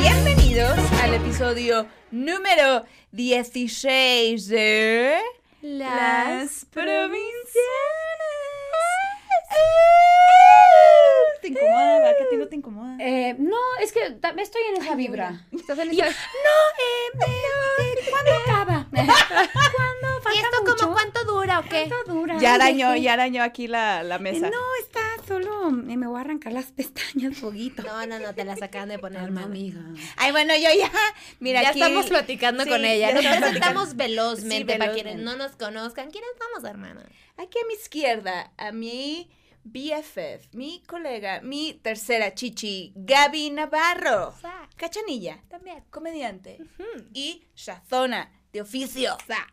Bienvenidos al episodio número 16 de Las provincianas. ¿Te incomoda? ¿Qué a ti no te incomoda? Eh, no, es que ta- estoy en esa vibra. ¿Estás en esa- no, eh, eh, ¿cuándo acaba? ¿Cuándo? Falta ¿Y esto mucho. como cuánto dura o qué? ¿Cuánto dura? Ya arañó, ya arañó aquí la, la eh, mesa. No, está solo. eh, me voy a arrancar las pestañas, poquito. No, no, no, te las acaban de poner, Alma hermana. amiga. Ay, bueno, yo ya. Mira, ya aquí- estamos platicando Sí, con ella. Nos presentamos velozmente Sí, para quienes no nos conozcan. ¿Quiénes somos, hermana? Aquí a mi izquierda, a mi BFF, mi colega, mi tercera chichi, Gaby Navarro. Sa, Cachanilla, también. comediante. Y Shazona, de oficio. Sa,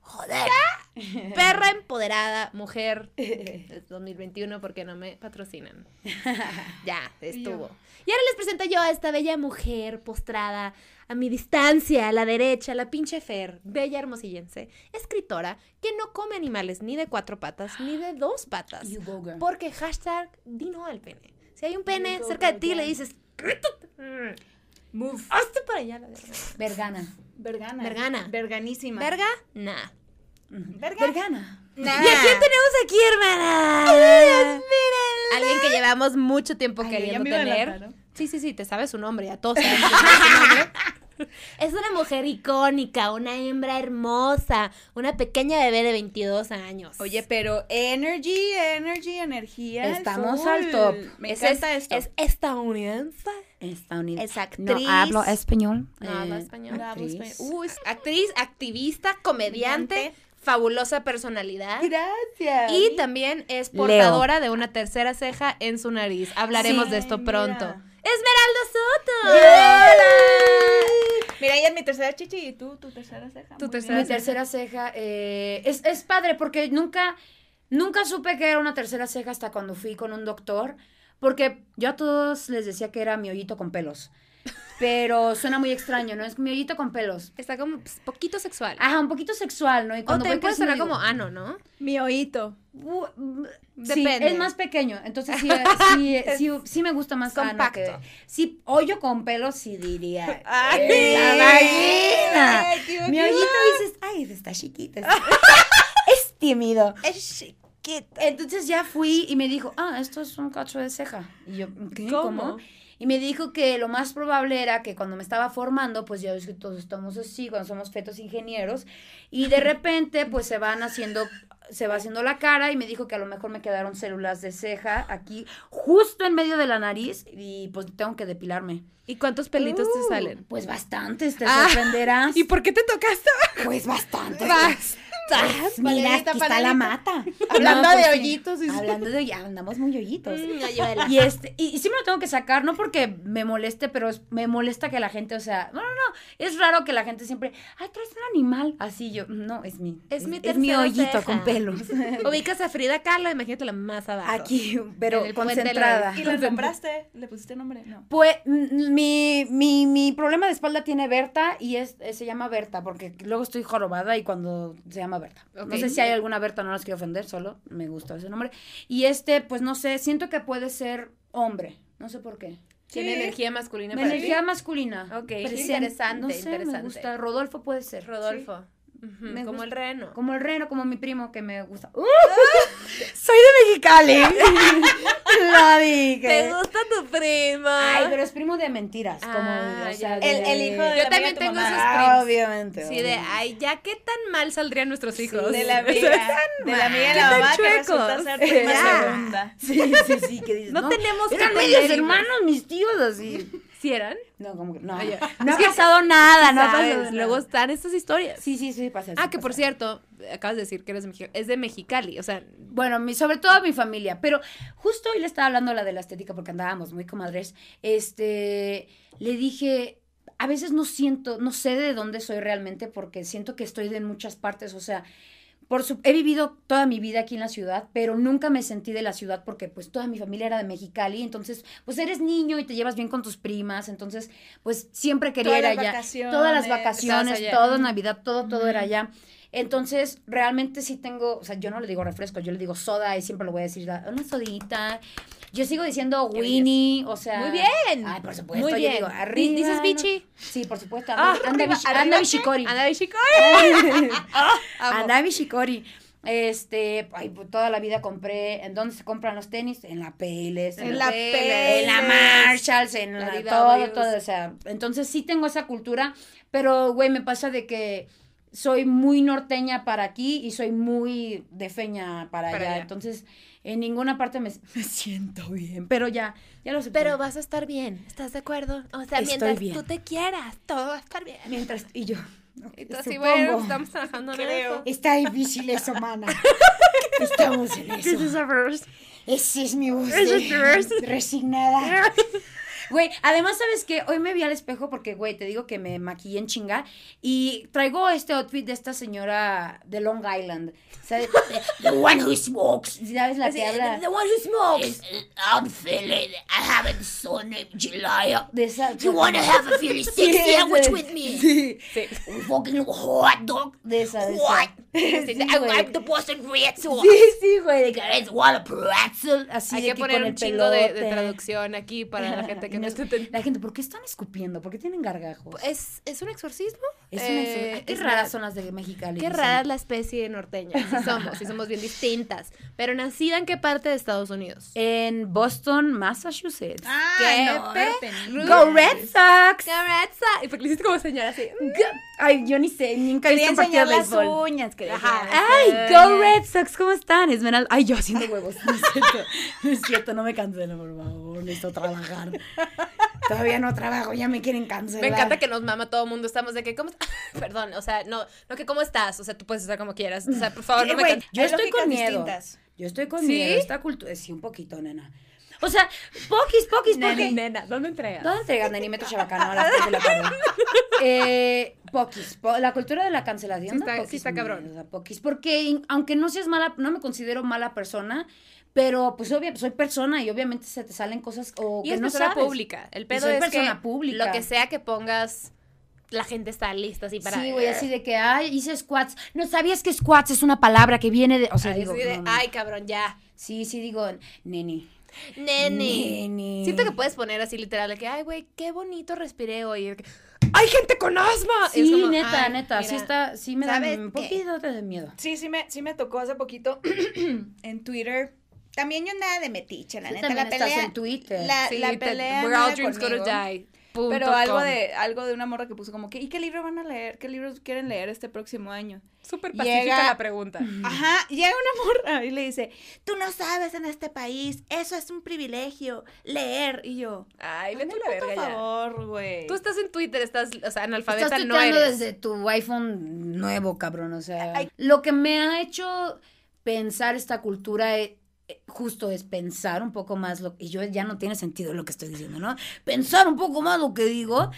Joder. Perra empoderada, mujer. Es 2021 porque no me patrocinan. Ya, estuvo. Y ahora les presento yo a esta bella mujer postrada a mi distancia, a la derecha, la pinche Fer, bella hermosillense, escritora que no come animales ni de cuatro patas ni de dos patas. Porque hashtag di no al pene. Si hay un pene cerca de ti, le dices. Move. hazte para allá, la verdad. Vergana. Vergana. Vergana. Verganísima. Verga, nah. Verga. Vergana. Nah. ¿Y a quién tenemos aquí, hermana? Alguien que llevamos mucho tiempo Ay, queriendo tener. Sí, sí, sí, te sabes su nombre, a todos sabemos su nombre. Es una mujer icónica, una hembra hermosa, una pequeña bebé de 22 años. Oye, pero energy, energy, energía. Estamos al top. Me es, encanta es, esto. es estadounidense. Estadounidense. Es actriz. No hablo español. No habla eh, español. No hablo actriz. español. Uy, actriz, activista, comediante, Comediante. fabulosa personalidad. Gracias. Y también es Leo. portadora de una tercera ceja en su nariz. Hablaremos Sí. de esto pronto. mira. Esmeralda Soto. Mira, ella es mi tercera chichi y tú, tu tercera ceja. Tu tercera. Mi tercera ceja eh, es, es padre porque nunca, nunca supe que era una tercera ceja hasta cuando fui con un doctor. Porque yo a todos les decía que era mi hoyito con pelos. Pero suena muy extraño, ¿no? Es mi hoyito con pelos. Está como pues, poquito sexual. Ajá, un poquito sexual, ¿no? Y o cuando te voy puede sonar como ano, ¿no? Mi oíto. "Uh, mm, Depende. Sí, es más pequeño. Entonces sí, sí, sí, sí me gusta más ano compacto. que- Sí, hoyo con pelos sí diría. Ay, "Eh, la vagina". Ay, qué Mi hoyito dices, ay, está chiquito. Es, es tímido. Es chiquita. Entonces ya fui y me dijo, ah, esto es un cacho de ceja. Y yo, ¿qué? ¿Cómo? ¿Cómo? Y me dijo que lo más probable era que cuando me estaba formando, pues ya ves que todos estamos así, cuando somos fetos ingenieros, y de repente pues se van haciendo, se va haciendo la cara y me dijo que a lo mejor me quedaron células de ceja aquí, justo en medio de la nariz, y pues tengo que depilarme. ¿Y cuántos pelitos te Uh, salen? Pues bastantes, te Ah, sorprenderás. ¿Y por qué te tocaste? Pues bastantes. Basta. Pues, mira, aquí está la mata. Hablando pues de sí. hoyitos. y- Hablando de hoyitos, andamos muy hoyitos. Mm. Y este, y, y sí me lo tengo que sacar, no porque me moleste, pero es- me molesta que la gente, o sea, no, no, no, es raro que la gente siempre, ay, traes un animal, así yo, no, es mi, Es mi mi tercera hoyito ceja. con pelos. Ubicas a Frida Kahlo, imagínate la más abajo. Aquí, pero de la- concentrada. ¿Y la nombraste? ¿Le pusiste nombre? No. Pues mi, mi, mi problema de espalda tiene Berta y es, se llama Berta, porque luego estoy jorobada y cuando se llama Berta. No sé si hay alguna Berta, no las quiero ofender, solo me gusta ese nombre. Y este, pues no sé, siento que puede ser hombre, no sé por qué. Tiene Sí. energía masculina para energía ti. masculina. Ok, Presente. interesante, No sé, interesante. me gusta. Rodolfo puede ser. Rodolfo. Me como gusta. el reno. Como el reno, como mi primo que me gusta. ¡Uh! Soy de Mexicali. Lo dije. ¿Te gusta tu prima? Ay, pero es primo de mentiras. Como, Ah, o sea, ya. El, el hijo de Yo la amiga también de tu tengo mamá. esos Ah, prims. obviamente. Sí, de, ay, ya qué tan mal saldrían nuestros hijos. De la amiga. De la amiga de ¿Qué la mamá que chuecos? resulta ser prima Ya. segunda. Sí, sí, sí, que dices, No tenemos que Eran medios hermanos, mis tíos, así. ¿Sí eran? No, como que no. Ay, ya. No ha que pasado nada, no ha ¿Sabes? pasado nada. Luego están estas historias. Sí, sí, sí, pasa. Ah, sí que por cierto, acabas de decir que eres de Mexicali. Es de Mexicali, o sea, Bueno, mi, sobre todo mi familia, pero justo hoy le estaba hablando a la de la estética porque andábamos muy comadres. Este, le dije, a veces no siento, no sé de dónde soy realmente porque siento que estoy de muchas partes, o sea, por su, he vivido toda mi vida aquí en la ciudad, pero nunca me sentí de la ciudad porque pues toda mi familia era de Mexicali, entonces pues eres niño y te llevas bien con tus primas, entonces pues siempre quería Todas ir las allá. vacaciones, Todas las vacaciones, todo Navidad, todo, todo era allá. Entonces, realmente sí tengo, o sea, yo no le digo refresco, yo le digo soda y siempre lo voy a decir, "Da- una sodita. Yo sigo diciendo Winnie, o sea. Muy bien. Ay, por supuesto. Muy yo bien. digo, Di- arriba. ¿Dices bichi? Sí, por supuesto. Ah, Anda, anda, arriba, anda bishikori. Anda bishikori. Amo. Anda bishikori. Este, ay, pues, toda la vida compré. ¿En dónde se compran los tenis? En la Payless. En la Payless. en la Marshalls, en la, La todo, todo, o sea, entonces sí tengo esa cultura, pero güey, me pasa de que soy muy norteña para aquí y soy muy de feña para, Para allá, allá. entonces en ninguna parte me, me siento bien, pero ya, ya lo sé. Pero vas a estar bien, ¿estás de acuerdo? O sea, Estoy mientras bien. tú te quieras, todo va a estar bien. mientras y yo así, supongo. bueno, estamos trabajando en Creo. eso. Está difícil eso, mana. Estamos en eso. Ese es mi voz. Ese es tu voz. Resignada. Güey, además, ¿sabes qué? Hoy me vi al espejo porque, güey, te digo que me maquillé en chinga y traigo este outfit de esta señora de Long Island. ¿Sabes? The one who smokes. ¿Sabes la que habla? The one who smokes. I'm feeling, I haven't named July. De esa. You wanna have a sick Sí, sandwich with me? Sí. Sí. Fucking hot dog. De esa, de esa. What? Sí, I, güey. I'm the Boston Red Sox. Sí, sí, güey. de que- pretzel? Así Hay de que que poner un chingo de, de traducción aquí para la gente que No. La gente, ¿por qué están escupiendo? ¿por qué tienen gargajos? ¿Es, ¿Es un exorcismo? Es una Eh, Qué es raras son las de Mexicali. Qué rara es la especie norteña. Sí somos, sí somos bien distintas. Pero nacida en qué parte de Estados Unidos? En Boston, Massachusetts. Ah, ¿Qué no, pe- Penny. Go Red Sox. Y porque le hiciste como señora así. Ay, yo ni sé, nunca he visto un partido enseñar de las béisbol. uñas. Que Ajá. Ay, Go Red Sox, ¿cómo están? Esmeralda. Ay, yo haciendo huevos. No es cierto, no es cierto, no me cancelen, por favor. Necesito trabajar. Todavía no trabajo, ya me quieren cancelar. Me encanta que nos mama todo el mundo. Estamos de que, ¿cómo estás? Perdón, o sea, no, no que, ¿cómo estás? O sea, tú puedes estar como quieras. O sea, por favor, no me can- Yo estoy con miedo. distintas. Yo estoy con ¿Sí? miedo. Esta cultura. Sí, un poquito, nena. O sea, poquis, poquis, porque. Nena, ¿dónde entregas? ¿Dónde entregas, Neni? Metro Chabacano a las 3 de la tarde. Eh, poquis. po- la cultura de la cancelación. Sí está- sí poquis está cabrón. miedo, da poquis. Porque aunque no seas mala, no me considero mala persona, pero pues obvio, soy persona y obviamente se te salen cosas o Y que es no persona sabes. pública. El Y pedo soy es persona que pública. lo que sea que pongas, la gente está lista así para... Sí, güey, así de que, ay, hice squats. No sabías que squats es una palabra que viene de. O sea, Así digo. de, no, no. ay, cabrón, ya. Sí, sí, digo, neni. Neni. Neni. Siento que puedes poner así literal de que, ay, güey, qué bonito respiré hoy. De ¡Hay gente con asma! Sí, como, neta, ay, neta. Sí mira, está, sí me da ¿sabes un qué? poquito de miedo. Sí, sí me, sí me tocó hace poquito en Twitter. También yo nada de metiche, la Tú neta. La estás pelea, en Twitter. La, Sí, la pelea We're all dreams gonna conmigo, die. Punto Pero algo com. de, algo de una morra que puso como que, ¿y qué libro van a leer? ¿Qué libros quieren leer este próximo año? Súper Llega- pacífica la pregunta. Ajá, llega una morra y le dice, tú no sabes en este país, eso es un privilegio, leer. Y yo, Ay, vete a la verga ya. favor, güey. Tú estás en Twitter, estás, o sea, analfabeta Estás no tuiteando eres. desde tu iPhone nuevo, cabrón. O sea, Ay. lo que me ha hecho pensar esta cultura eh, justo es pensar un poco más lo y yo ya no tiene sentido lo que estoy diciendo, ¿no? Pensar un poco más lo que digo,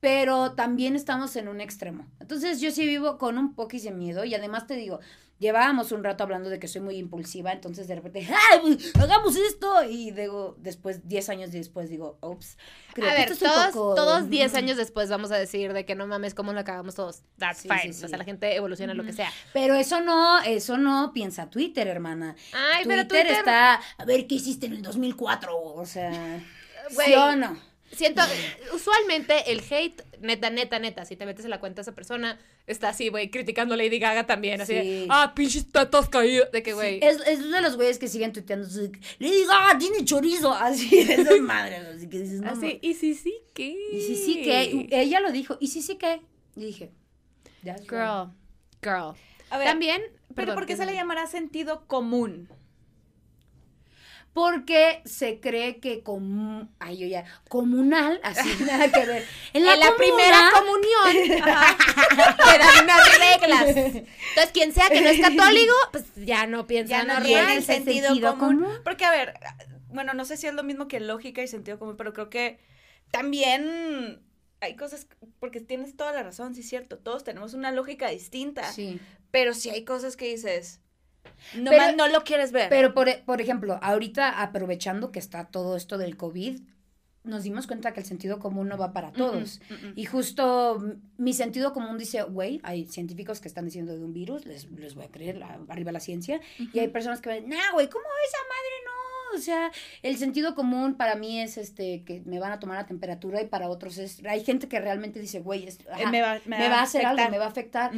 pero también estamos en un extremo. Entonces yo sí vivo con un poquis de miedo y además te digo, llevábamos un rato hablando de que soy muy impulsiva, entonces de repente, ¡ay, hagamos esto! Y digo, después, 10 años después digo, ups, creo a que ver, esto es un todos, poco- todos 10 años después vamos a decir de que no mames, cómo lo acabamos todos. That's Sí, fine. sí, sí. O sea, la gente evoluciona lo que sea. Pero eso no, eso no piensa Twitter, hermana. Ay, Twitter, pero Twitter. está, a ver qué hiciste en el 2004, o sea. ¿sí o no? Siento, usualmente el hate, neta, neta, neta, si te metes en la cuenta de esa persona, está así, güey, criticando a Lady Gaga también, así de, ah, pinches tetas caídas, de que, güey. Es, es de los güeyes que siguen tuiteando, así, le diga, tiene chorizo, así, esas madres, así que dices, no, así, y sí, sí, ¿qué? y sí, sí, que, ella lo dijo, y sí, sí, que, y dije, Girl, girl. A ver, También, ¿pero perdón, por qué se le llamará sentido común? Porque se cree que comu- ay, yo ya, comunal, así, nada que ver. En la, en la comuna- primera comunión te dan unas reglas. Entonces, quien sea que no es católico, pues ya no piensa Ya no normal. tiene el sentido, sentido común. común. Porque, a ver, bueno, no sé si es lo mismo que lógica y sentido común, pero creo que también hay cosas, porque tienes toda la razón, sí es cierto, todos tenemos una lógica distinta, Sí. pero si hay cosas que dices, no, Pero- más no lo quieres ver. Pero, por, por ejemplo, ahorita aprovechando que está todo esto del COVID, nos dimos cuenta que el sentido común no va para todos. Y justo mi sentido común dice, güey, hay científicos que están diciendo de un virus, les, les voy a creer, la- arriba la ciencia. Y hay personas que ven, nah, güey, ¿cómo esa madre no? O sea, el sentido común para mí es este que me van a tomar la temperatura y para otros es, hay gente que realmente dice, güey, Eh, me va, me va a hacer algo, afectar. me va a afectar.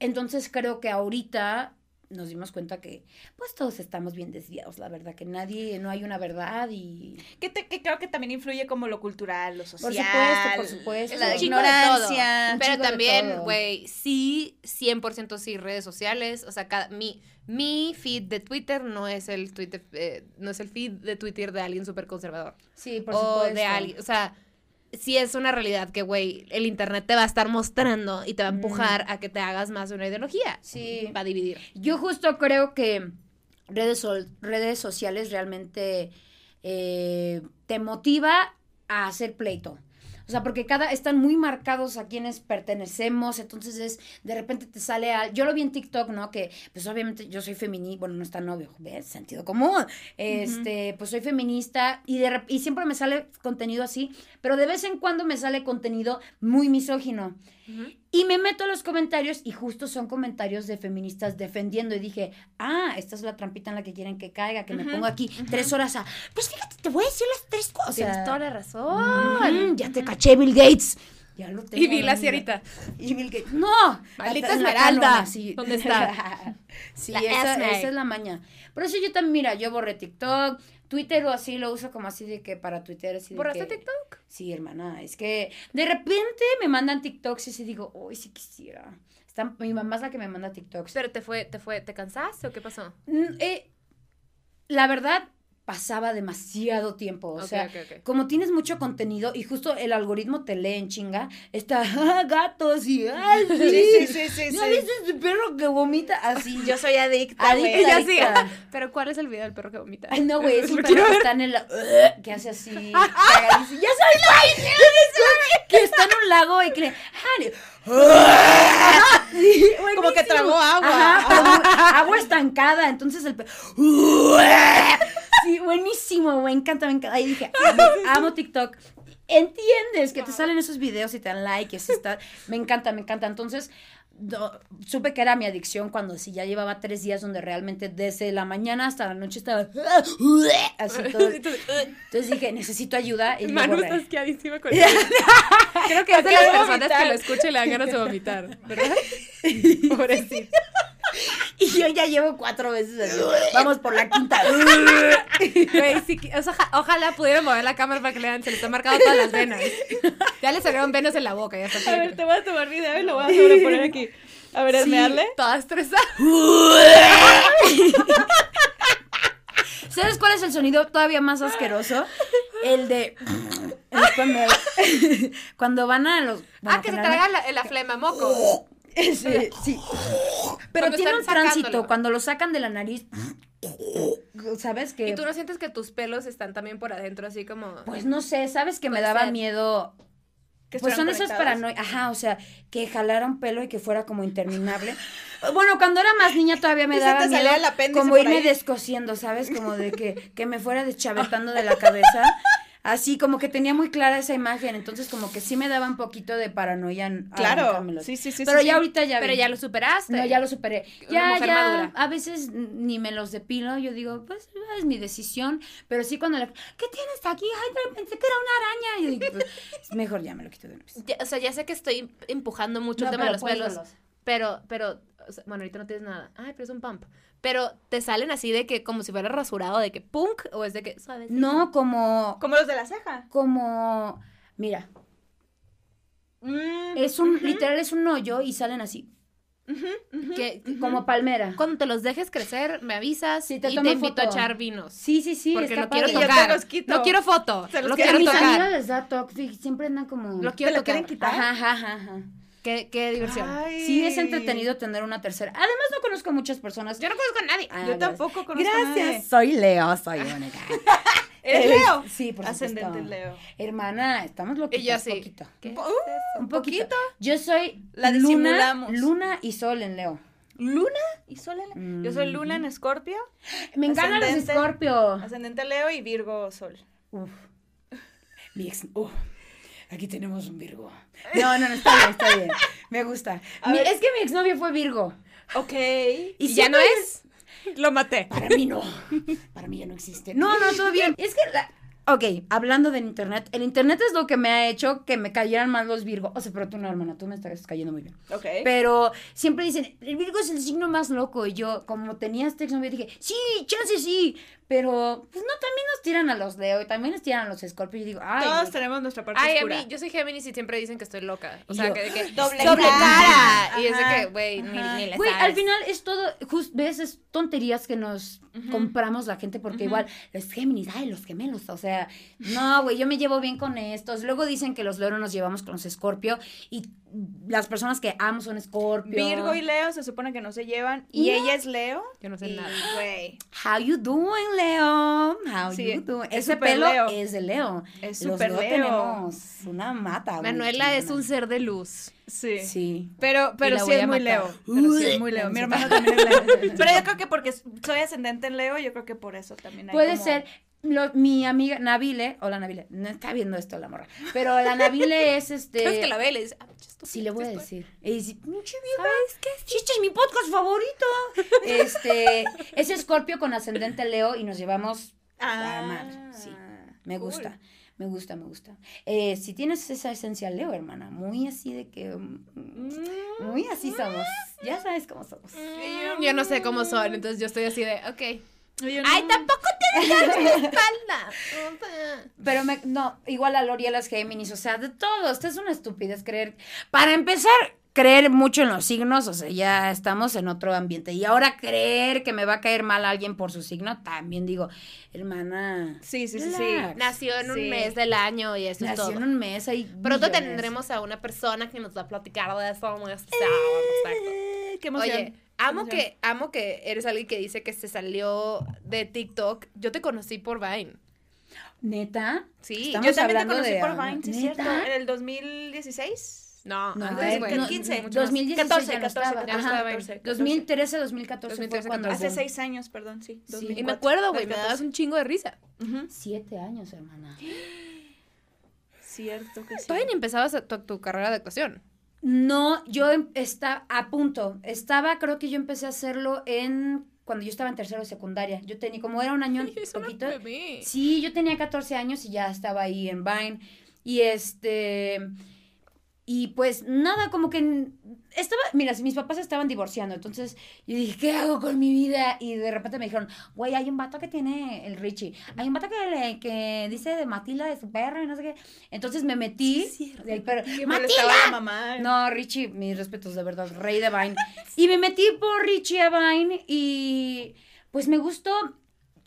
Entonces creo que ahorita nos dimos cuenta que pues todos estamos bien desviados, la verdad, que nadie, no hay una verdad y... Que, te- que creo que también influye como lo cultural, lo social. supuesto, por supuesto. La ignorancia. Pero también, güey, sí, 100% sí, redes sociales. O sea, cada, mi, mi feed de Twitter no es el Twitter, eh, no es el feed de Twitter de alguien súper conservador. Sí, por o supuesto. de alguien, o sea, sí es una realidad que, güey, el internet te va a estar mostrando y te va a empujar a que te hagas más de una ideología. Sí. Va a dividir. Yo justo creo que redes, redes sociales realmente eh, te motiva a hacer pleito. O sea, porque cada están muy marcados a quienes pertenecemos, entonces es de repente te sale al yo lo vi en TikTok, ¿no? Que pues obviamente yo soy feminista, bueno, no está novio, ¿ves? Sentido común. Este, pues soy feminista y de y siempre me sale contenido así, pero de vez en cuando me sale contenido muy misógino. Y me meto a los comentarios y justo son comentarios de feministas defendiendo y dije, ah, esta es la trampita en la que quieren que caiga, que me pongo aquí tres horas a, pues fíjate, te voy a decir las tres cosas. Tienes toda la razón. Ya te caché, Bill Gates. Ya lo tengo. Y vi la amiga. sierita. Y Bill Gates. No. Maldita Esmeralda. sí. ¿Dónde está? sí, esa, esa es la maña. Por eso yo también, mira, yo borré TikTok, Twitter o así lo uso como así de que para Twitter así de ¿Borraste que- TikTok? Sí, hermana, es que de repente me mandan TikToks y así digo, uy, sí quisiera. Está, mi mamá es la que me manda TikToks. Pero te fue, te fue, ¿te cansaste o qué pasó? Mm, eh, la verdad, pasaba demasiado tiempo. O sea, como tienes mucho contenido y justo el algoritmo te lee en chinga, está "Ah, gatos y ay, sí, Sí, sí, sí, sí, ¿Ya sí. viste ese perro que vomita? Así. Yo soy adicta, Adicta, sí. Pero ¿cuál es el video del perro que vomita? Ay, no, güey, es un perro que está en el... uh, que hace así. ¡Ya soy Que está en un lago y que le... Sí, Como que tragó agua. Ajá, agua estancada. Entonces el perro... Sí, buenísimo, me encanta, me encanta. Ahí dije, amo, amo TikTok. Entiendes que te salen esos videos y te dan like, y está... Me encanta, me encanta. Entonces... do- supe que era mi adicción cuando sí ya llevaba tres días donde realmente desde la mañana hasta la noche estaba así todo. Entonces dije, necesito ayuda y Manu está asqueadísima con eso. Creo que es de las personas que lo escuchan le dan ganas de vomitar, ¿verdad? Pobrecito. Y yo ya llevo cuatro veces así. Vamos por la quinta. Güey, sí que- o sea, oja- ojalá pudieran mover la cámara para que le vean, se le están marcando todas las venas. Ya le salieron venas en la boca, ya está. A ver, te voy a tomar video y lo voy a sobreponer aquí. A ver, Sí. esmearle. Toda estresada. ¿Sabes cuál es el sonido todavía más asqueroso? El de. es cuando, cuando van a los. bueno, ah, que se traga la, la flema, moco. Sí. Pero Cuando tiene un tránsito. sacándolo. Cuando lo sacan de la nariz. ¿Sabes qué? Y tú no sientes que tus pelos están también por adentro, así como. Pues no sé, ¿sabes que me daba ser. miedo? Que Pues son conectados. paranoias. Ajá, o sea, que jalara un pelo y que fuera como interminable. Bueno, cuando era más niña todavía me daba miedo como irme ahí. descosiendo, ¿sabes? Como de que, que me fuera deschavetando de la cabeza. Así, como que tenía muy clara esa imagen. Entonces, como que sí me daba un poquito de paranoia. en Claro. Sí, sí, sí. Pero sí, ya sí. ahorita ya. Pero vi. ya lo superaste. No, ya lo superé. Una Ya, mujer ya, madura. a veces ni me los depilo, yo digo, pues es mi decisión, pero sí cuando le, ¿qué tienes aquí? Ay, pero pensé que era una araña. Y yo digo, pues, mejor ya me lo quito de una vez. Ya- o sea, ya sé que estoy empujando mucho No, el tema de los pelos. Pero, pero, o sea, bueno, ahorita no tienes nada. Ay, pero es un pump. Pero te salen así de que como si fuera rasurado, de que punk, o es de que suave. No, como, Como los de la ceja. como, mira, Mm, es un, literal es un hoyo y salen así. Que, como palmera. cuando te los dejes crecer, me avisas Sí, te y tomo te invito a foto. echar vinos. Sí, sí, sí, porque lo quiero padre. Y yo te tocar. los quito. No quiero foto, Se los lo quiero a quiero mis tocar. amigas les da toque, siempre andan como... Lo quiero ¿Te lo tocar. quieren quitar? Ajá, ajá, ajá, ajá. Qué, qué diversión. Ay. Sí, es entretenido tener una tercera. Además, no conozco muchas personas. Yo no conozco a nadie. Ah, Yo gracias. tampoco conozco a nadie. Gracias. Soy Leo, soy única. ¿Eres Leo? Sí, por Ascendente supuesto. Leo. Hermana, estamos loquitos. Y yo sí. Poquito. ¿Qué? Uh, Un poquito. Yo soy La luna, luna y sol en Leo. ¿Luna y Sol en Yo soy Luna en Escorpio, Me encantan los Ascendente. Scorpio. ascendente Leo y Virgo Sol. Uf. Mi ex. oh, aquí tenemos un Virgo. No, no, no, está bien, está bien. Me gusta. Mi- es que mi exnovio fue Virgo. Ok. ¿Y ya no es? Lo maté. Para mí no. Para mí ya no existe. No, no, todo bien. Es que la- Ok, hablando del internet, el internet es lo que me ha hecho que me cayeran mal los Virgo. O sea, pero tú no, hermana, tú me estás cayendo muy bien. Ok. Pero siempre dicen, el Virgo es el signo más loco. Y yo, como tenía este exnovio, dije, sí, chance sí. Pero, pues no, también nos tiran a los Leo y también nos tiran a los Scorpio. Y digo, ay. Todos güey. tenemos nuestra parte Ay, a oscura. mí, yo soy Géminis y siempre dicen que estoy loca. O sea, yo, que, de que Doble doble cara. cara. Y es de que, güey, ni, ni le Güey, al final es todo, just, ves, es tonterías que nos compramos la gente porque igual los Géminis, ay, los gemelos, o sea, no, güey, yo me llevo bien con estos. Luego dicen que los Leo nos llevamos con los Escorpio y las personas que amo son Escorpio. Virgo y Leo se supone que no se llevan. Y No. ella es Leo. Yo no sé y, nada. Güey. How you doing, Leo? How Sí, you doing? es Ese pelo Leo. es de Leo. Es Los súper Leo Leo. tenemos una mata. Manuela es un ser de luz. Sí. Sí. Pero, pero sí es muy. Leo. Pero sí es muy Leo. Mi hermano también es Leo. Pero yo creo que porque soy ascendente en Leo, yo creo que por eso también hay Puede como- ser. Lo- mi amiga Nabile, hola Nabile, no está viendo esto la morra, pero la Nabile es este. ¿Sabes que la ve le dice, ah, Sí, le voy a decir. Y dice, "Pinche vieja, sí, este es mi podcast favorito. Este, es Escorpio con ascendente Leo y nos llevamos a Ah, mal. Sí, me cool. gusta. Me gusta, me gusta. Eh, si tienes esa esencia Leo, hermana, muy así de que... mm, Muy así somos. Ya sabes cómo somos. Yo no sé cómo son, entonces yo estoy así de, ok. Yo no- Ay, tampoco te digas mi espalda. O sea, Pero me, no, igual a Lori a las Géminis, o sea, de todo. Esto es una estupidez creer. Para empezar, creer mucho en los signos, o sea, ya estamos en otro ambiente. Y ahora creer que me va a caer mal alguien por su signo, también digo, hermana. Sí, sí, sí, sí. Nació en un mes del año y eso Nació es en todo. un mes, hay Pronto tendremos a una persona que nos va a platicar de eso muy especial. Eh, qué emoción. Oye, amo que, amo que eres alguien que dice que se salió de TikTok. Yo te conocí por Vine. ¿Neta? Sí. Estamos Yo también te conocí de- por Vine, sí, ¿Neta? cierto. En el 2016. No, No, antes, güey. no, 15, mucho más. 2016 14, ya no 14, estaba. 14, Ajá. 14, 2013, 2014 fue 2013, cuando... Hace seis años, perdón, sí. Sí. 2004, Y me acuerdo, güey, me 2014. dabas un chingo de risa. Siete años, hermana. Cierto que sí. Todavía ni empezabas tu, tu carrera de actuación. No, yo em- está a punto. Estaba, creo que yo empecé a hacerlo en cuando yo estaba en tercero de secundaria. Yo tenía, como era un año Es una poquito. bebé. Sí, yo tenía 14 años y ya estaba ahí en Vine. Y este. Y pues nada, como que estaba, mira, mis papás estaban divorciando, entonces yo dije, ¿qué hago con mi vida? Y de repente me dijeron, güey, hay un vato que tiene el Richie, hay un vato que, le- que dice de Matilda de su perro y no sé qué. Entonces me metí del perro. ¡Matilda! mamá. No, Richie, mis respetos, de verdad, rey de Vine. Y me metí por Richie a Vine y pues me gustó.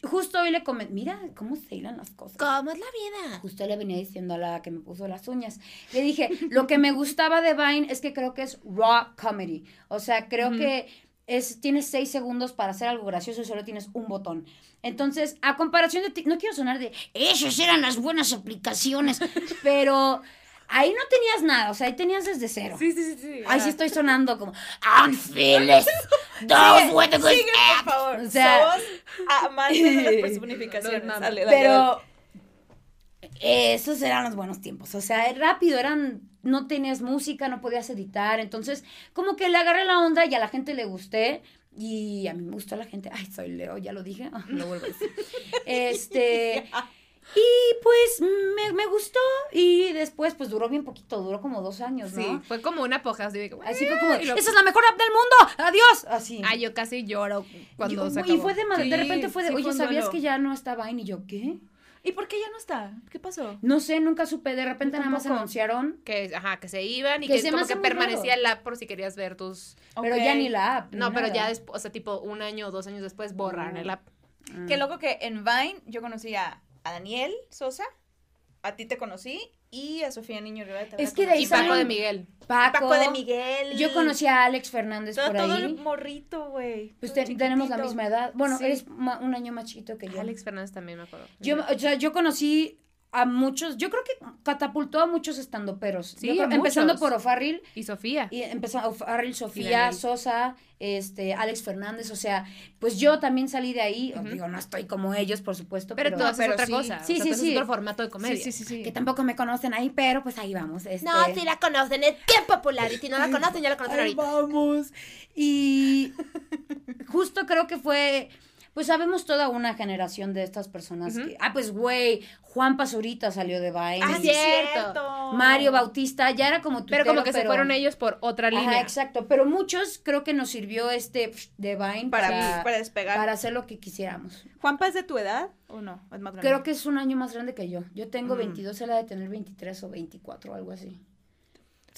Justo hoy le comenté, mira cómo se hilan las cosas. ¿Cómo es la vida? Justo le venía diciendo a la que me puso las uñas. Le dije, lo que me gustaba de Vine es que creo que es raw comedy. O sea, creo que es, tienes seis segundos para hacer algo gracioso y solo tienes un botón. Entonces, a comparación de ti, no quiero sonar de, Esas eran las buenas aplicaciones. pero ahí no tenías nada, o sea, ahí tenías desde cero. Sí, sí, sí. sí. Ahí sí estoy sonando como, Unfinished. Those were the good Sigue, por favor. O sea- Somos amantes de las personificaciones. No. Dale, dale, dale. Pero esos eran los buenos tiempos. O sea, rápido, eran. No tenías música, no podías editar. Entonces, como que le agarré la onda y a la gente le gusté. Y a mí me gustó a la gente. Ay, soy Leo, ya lo dije. Ah, lo vuelvo a decir. Este. Y pues me, me gustó. Y después, pues duró bien poquito, duró como dos años, ¿no? Sí, fue como una poja así Así fue como, y lo- ¡Esa es la mejor app del mundo! ¡Adiós! Así. Ah, yo casi lloro cuando Yo- se y acabó. fue de, madre- de Sí, repente fue de, sí oye, fue ¿sabías que ya no está Vine? Y yo, ¿qué? ¿Y por qué ya no está? ¿Qué pasó? No sé, nunca supe. De repente nada más anunciaron, Que, ajá, que se iban y Que que, se como que permanecía raro. el app por si querías ver tus... pero ya ni la app. No, pero ya después, o sea, tipo un año o dos años después borraron el app. Mm. Qué loco que en Vine yo conocí a, a Daniel Sosa, a ti te conocí y a Sofía Niño Rivera. te Es que de ahí Y. Paco de Miguel. Paco. Paco de Miguel. Yo conocí a Alex Fernández todo, por todo ahí. el morrito, güey. Pues todo te- tenemos la misma edad. Bueno, Sí. eres ma- un año más chiquito que yo. Alex Fernández también me acuerdo. Yo, o sea, yo conocí a muchos, yo creo que catapultó a muchos estandoperos. Sí, creo- a empezando muchos. por O'Farrill, Y Sofía. y empezando O'Farrill, Sofía. Sosa, este, Alex Fernández, o sea, pues yo también salí de ahí, Ujú. digo, no estoy como ellos, por supuesto, Pero, pero, tú haces pero otra sí. cosa. Sí, o sea, sí, tú sí. otro formato de comedia. Sí, sí, sí, sí. que tampoco me conocen ahí, pero pues ahí vamos. Este, No, sí la conocen, es bien popular. Y si no la conocen, ya la conocen Ahí ahorita. vamos. Y justo creo que fue, pues sabemos toda una generación de estas personas que, ah, pues güey, Juan Pazurita salió de Vine. Ah, cierto. Mario Bautista, ya era como Pero tuitero, como que se fueron ellos por otra Ajá, línea. exacto, pero muchos creo que nos sirvió este de Vine Para, para, para despegar. para hacer lo que quisiéramos. ¿Juanpa es de tu edad o no? ¿Es más grande? Creo que es un año más grande que yo. Yo tengo Mm. 22, él ha de tener 23 o 24, algo así.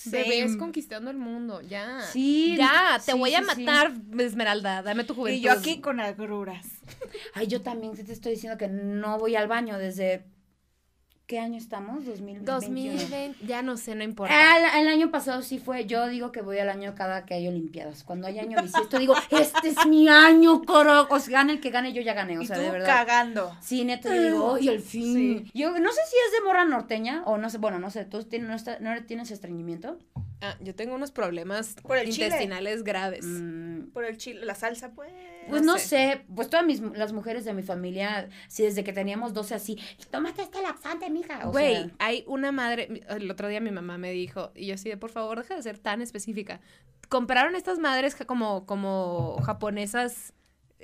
Bebés conquistando el mundo, ya. Sí, Ya, te sí, voy a sí, sí. matar, Esmeralda. Dame tu juventud. Y yo aquí con agruras. Ay, yo también te estoy diciendo que no voy al baño desde... ¿Qué año estamos? 2021. 2020, ya no sé, no importa. El, el año pasado sí fue, yo digo que voy al año cada que hay olimpiadas. Cuando hay año bisiesto digo, este es mi año, coro. O sea, gane el que gane, yo ya gané, o y sea, tú de verdad. cagando. Sí, neta, digo, ¡ay, al fin! Sí. Yo no sé si es de mora norteña o no sé, bueno, no sé, ¿tú tienes, no, está- no tienes estreñimiento? Ah, yo tengo unos problemas Por el chile. intestinales graves. Mm, Por el chile, la salsa, pues. Pues no, sé. pues todas mis, las mujeres de mi familia, sí, desde que teníamos 12 así, tómate este laxante, mija. O Güey, sea, hay una madre, el otro día mi mamá me dijo, y yo así de, por favor, deja de ser tan específica. Compraron estas madres como, como japonesas,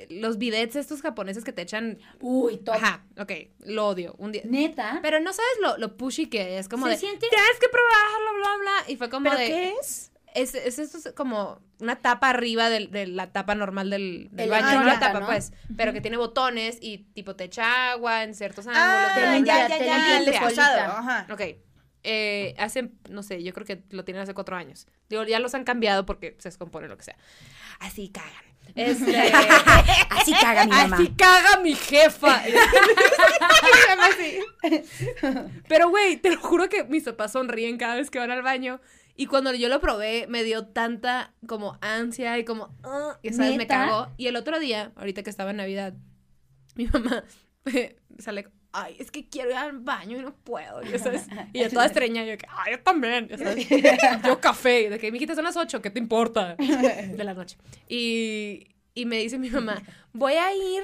los bidets estos japoneses que te echan... uy, top. Ajá, ok, lo odio. Un día... Neta. Pero no sabes lo, lo pushy que es, como ¿Se de, siente? tienes que probarlo, bla, bla. Y fue como ¿Pero de... qué es? Es, es esto es como una tapa arriba del- de, la tapa normal del, del baño, no la tapa, ¿no? pues, pero que tiene botones y tipo te echa agua en ciertos ángulos. Ah, bla. ya, ya, ya, el tu esposado, colita. Ajá. Ok. Eh, hace, no sé, yo creo que lo tienen hace cuatro años. Digo, ya los han cambiado porque se descompone lo que sea. Así cagan. Este, Así caga mi mamá. así caga mi jefa. Pero, güey, te lo juro que mis papás sonríen cada vez que van al baño. Y cuando yo lo probé, me dio tanta como ansia y como, "Ah", y sabes, me ¿Neta? cagó. Y el otro día, ahorita que estaba en Navidad, mi mamá sale, ay, es que quiero ir al baño y no puedo, ya sabes. Y yo toda estreña, yo que, ay, yo también, ya sabes. Yo café, de que, mijita, son las ocho, ¿qué te importa? De la noche. Y, y me dice mi mamá, voy a ir,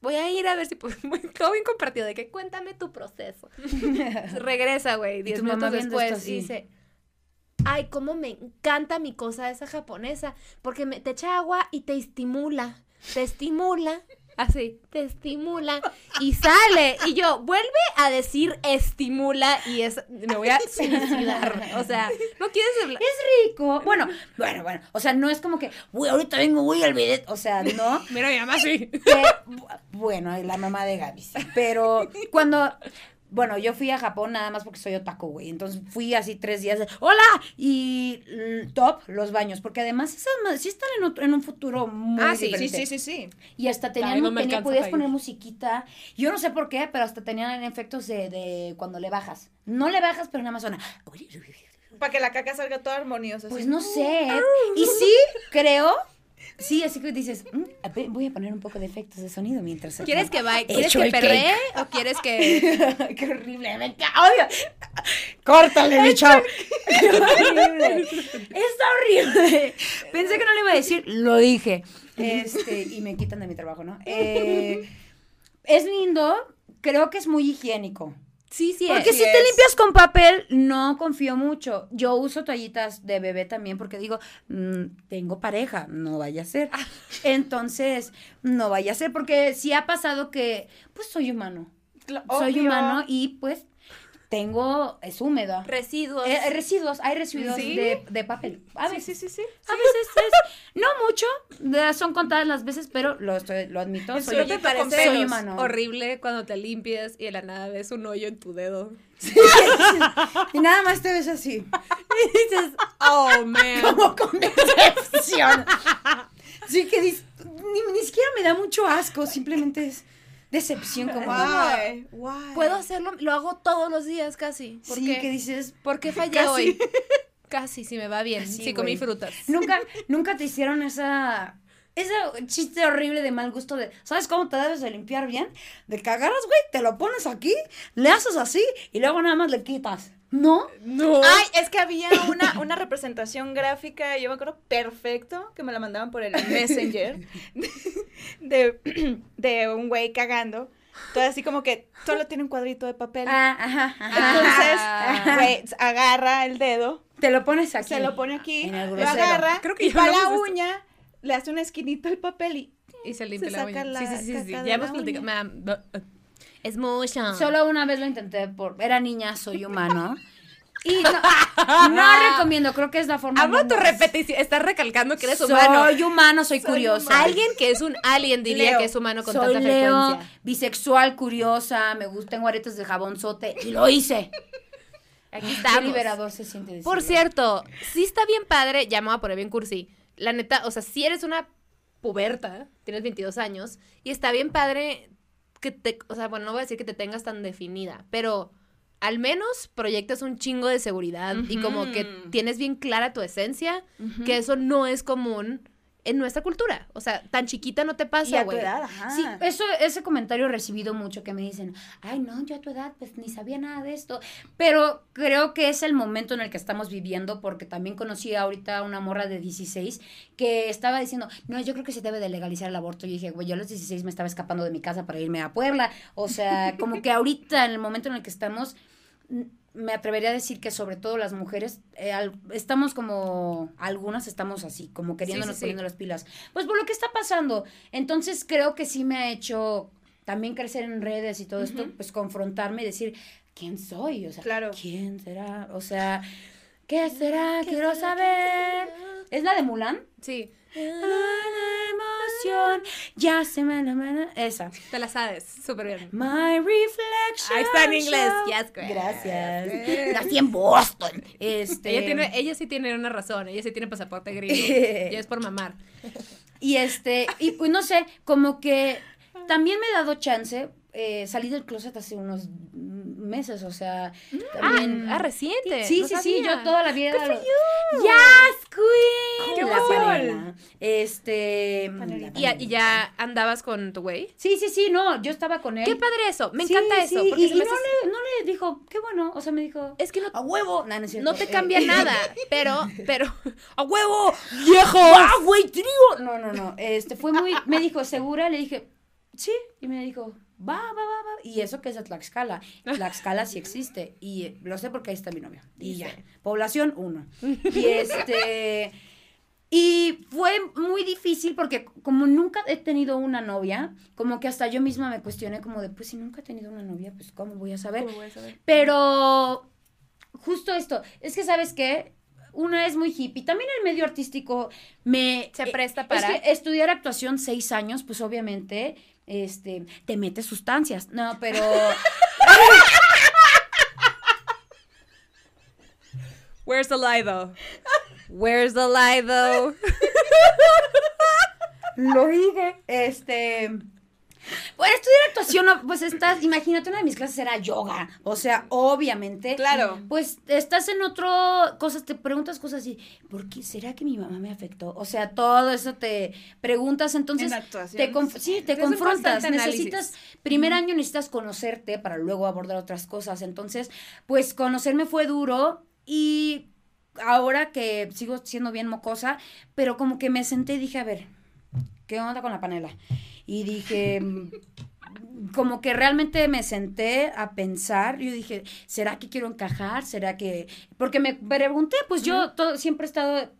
voy a ir a ver si puedo, todo bien compartido, de que cuéntame tu proceso. Regresa, güey, diez tu mamá minutos viendo después y dice, ay, cómo me encanta mi cosa esa japonesa, porque me, te echa agua y te estimula, te estimula. Así, te estimula y sale. Y yo, vuelve a decir estimula y es, me voy a suicidar. O sea, no quieres hablar. Es rico. Bueno, bueno, bueno. O sea, no es como que, uy, ahorita vengo, voy al bidet. O sea, no. Mira, mi mamá sí. Que, bu- bueno, la mamá de Gaby, sí. Pero cuando. Bueno, yo fui a Japón nada más porque soy otaku, güey. Entonces fui así tres días de, ¡Hola! Y top, los baños. Porque además esas madres sí están en, otro- en un futuro muy Ah, sí, Sí, diferente. sí, sí, sí. Y hasta tenían, no podías poner musiquita. Yo no sé por qué, pero hasta tenían efectos de, de cuando le bajas. No le bajas, pero nada más suena. Para que la caca salga toda armoniosa. Pues así. no sé. Y sí, creo. Sí, así que dices, "Mm, voy a poner un poco de efectos de sonido mientras. ¿Quieres que vaya? ¿Quieres que perree o quieres que.? cake". Qué horrible, me oiga. Córtale, mi chavo. Qué horrible. Está horrible. Pensé que no le iba a decir, lo dije. Este, y me quitan de mi trabajo, ¿no? Eh, es lindo, creo que es muy higiénico. Sí, sí, Porque es. si te limpias con papel, no confío mucho. Yo uso toallitas de bebé también porque digo, mm, tengo pareja, no vaya a ser. Entonces, no vaya a ser porque sí ha pasado que, pues soy humano. Soy humano y pues tengo, es húmedo. Residuos. Eh, residuos, hay residuos ¿Sí? de, de papel. A Sí, veces, sí, sí, sí. a veces es, no mucho, son contadas las veces, pero lo, estoy, lo admito. Soy, ¿No te parece soy humano. horrible cuando te limpias y de la nada ves un hoyo en tu dedo? Y nada más te ves así. Y dices, oh, man. como con decepción. Sí que ni, ni siquiera me da mucho asco, simplemente es decepción como Why? Why? Puedo hacerlo, lo hago todos los días casi. ¿Por sí qué? que dices, ¿Por qué fallé Casi. hoy? Casi, si me va bien. Sí, comí frutas. nunca nunca te hicieron esa ese chiste horrible de mal gusto de, ¿sabes cómo te debes de limpiar bien? De que agarras, güey, te lo pones aquí, le haces así y luego nada más le quitas. ¿No? No. Ay, es que había una, una representación gráfica, yo me acuerdo perfecto, que me la mandaban por el Messenger, de, de un güey cagando. Todo así como que solo tiene un cuadrito de papel. Ah, ajá, ajá. Entonces, Ajá. güey, agarra el dedo, te lo pones aquí. se lo pone aquí, lo agarra, Creo que y para la uña, le hace una esquinita al papel y Y se limpia Se la saca uña. la sí, sí, sí, sí. Ya hemos la platicado. Es mucho. Solo una vez lo intenté por. Era niña, soy humano. Y no, no recomiendo, creo que es la forma. Amo tu repetición. Estás recalcando que eres soy humano. humano. soy curiosa. Alguien que es un alien diría Leo. que es humano con soy tanta Leo, frecuencia. bisexual, curiosa, me gustan aretes de jabonzote. Y lo hice. Aquí estamos. liberador se siente decirlo. Por cierto, sí está bien padre, ya me voy a poner bien cursi. La neta, o sea, si eres una puberta, tienes 22 años, y está bien padre que te, o sea, bueno, no voy a decir que te tengas tan definida, pero al menos proyectas un chingo de seguridad y como que tienes bien clara tu esencia, que eso no es común en nuestra cultura. O sea, tan chiquita no te y pasa, a tu güey. edad, ajá. Sí, eso, ese comentario he recibido mucho que me dicen, ay no, yo a tu edad pues ni sabía nada de esto. Pero creo que es el momento en el que estamos viviendo porque también conocí ahorita a una morra de 16 que estaba diciendo, no, yo creo que se debe de legalizar el aborto. Y dije, güey, yo a los 16 me estaba escapando de mi casa para irme a Puebla. O sea, como que ahorita, en el momento en el que estamos, me atrevería a decir que sobre todo las mujeres eh, al- estamos como algunas estamos así como queriéndonos sí. poniendo las pilas. Pues por lo que está pasando. Entonces creo que sí me ha hecho también crecer en redes y todo esto pues confrontarme y decir quién soy o sea Claro. quién será o sea qué será quiero saber. es la de Mulan Sí, emoción ya se me esa te la sabes, súper bien. My reflection. Ahí está en inglés. Yes, girl. Gracias. Nací en Boston. Este. Ella, tiene, ella sí tiene una razón, ella sí tiene pasaporte gringo. y es por mamar. Y este, y pues no sé, como que también me he dado chance. Eh, salí del closet hace unos meses, o sea, también. Ah, reciente. Sí, no sí, sí, yo toda la vida. Lo- you. Yes, queen. ¡Qué la panela. Este. Panelita. Y, ya- y ya andabas con tu güey. Sí, sí, sí, no, yo estaba con él. Qué padre eso. Me Sí, encanta sí, eso. Porque y, no, le, no le dijo, qué bueno, o sea, me dijo, Es que no, a huevo. No, te Eh, cambia nada. Pero, pero. ¡A huevo! ¡Viejo! ¡Ah, güey, trigo! No, no, no. Este fue muy. Me dijo, ¿segura? Le dije, sí. Y me dijo, va, va, va, va. Y eso que es de Tlaxcala. Tlaxcala sí existe. Y eh, lo sé porque ahí está mi novio. Y ya. Población, uno. Y este. Y fue muy difícil porque como nunca he tenido una novia, como que hasta yo misma me cuestioné como de, pues si nunca he tenido una novia, pues ¿cómo voy a saber? ¿Cómo voy a saber? Pero justo esto, es que sabes qué, una es muy hippie, también el medio artístico me... Se eh, presta es para- que estudiar actuación seis años, pues obviamente, este, te metes sustancias, no, pero... Where's the lie though? Where's the lie though? Lo dije, este... Bueno, estudiar actuación, pues estás, imagínate, una de mis clases era yoga, o sea, obviamente, Claro. pues estás en otro, cosas, te preguntas cosas así, ¿por qué será que mi mamá me afectó? O sea, todo eso te preguntas, entonces, En actuación. te sí, te confrontas, necesitas, primer año necesitas conocerte para luego abordar otras cosas, entonces, pues conocerme fue duro y ahora que sigo siendo bien mocosa, pero como que me senté y dije, a ver, ¿qué onda con la panela? Y dije, como que realmente me senté a pensar, yo dije, ¿será que quiero encajar? ¿Será que...? Porque me pregunté, pues yo todo, siempre he estado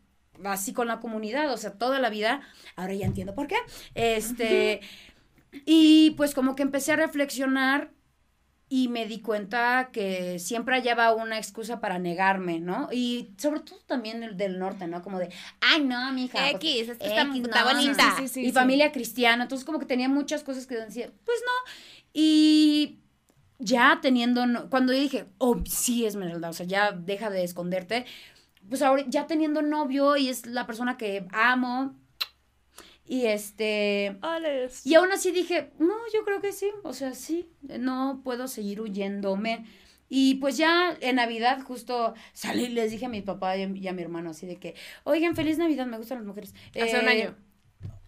así con la comunidad, o sea, toda la vida, ahora ya entiendo por qué, este, y pues como que empecé a reflexionar y me di cuenta que siempre hallaba una excusa para negarme, ¿no? Y sobre todo también el del norte, ¿no? Como de, ay, no, mija. pues, X, esta está- X, está no, bonita. no". Sí, sí, sí, y sí. familia cristiana, entonces como que tenía muchas cosas que decía, pues no. Y ya teniendo, no- cuando yo dije, oh, sí, Esmeralda, o sea, ya deja de esconderte, pues ahora ya teniendo novio y es la persona que amo. Y este, y aún así dije, no, yo creo que sí, o sea, sí, no puedo seguir huyéndome. Y pues ya en Navidad justo salí y les dije a mi papá y a mi y a mi hermano así de que, oigan, feliz Navidad, me gustan las mujeres. Hace un Eh, año.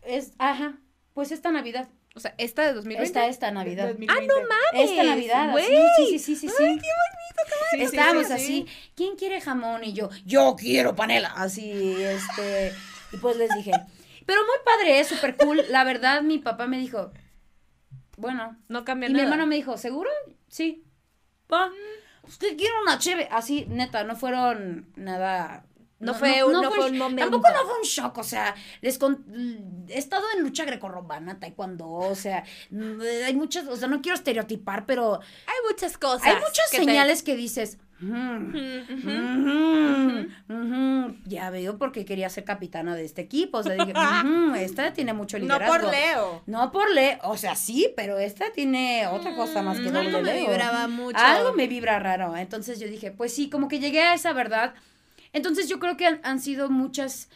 Es, ajá, pues esta Navidad. O sea, esta de 2020. Esta, esta Navidad. 2020. Esta Navidad, güey. así, sí, sí, sí, sí, sí. Sí, sí, Estábamos sí, así, sí. ¿quién quiere jamón? Y yo, yo quiero panela. Así, este, y pues les dije, pero muy padre, es súper cool. La verdad, mi papá me dijo, bueno. No cambia Y mi nada. hermano me dijo, ¿seguro? Sí. Pa, usted quiere una cheve. Así, neta, no fueron nada... No fue un- no fue un. Tampoco no fue un shock, o sea, les con- he estado en lucha grecorromana, taekwondo, o sea, hay muchas, o sea, no quiero estereotipar, pero Hay muchas cosas. hay muchas que te- señales que dices, Ya veo porque quería ser capitana de este equipo, o sea, dije, "Ujú, esta tiene mucho No liderazgo. por Leo. No por Leo, o sea, sí, pero esta tiene otra cosa más que Mm, doble algo me Leo. vibraba mucho. Algo me vibra raro. Entonces yo dije, pues sí, como que llegué a esa verdad. Entonces yo creo que han, han sido muchas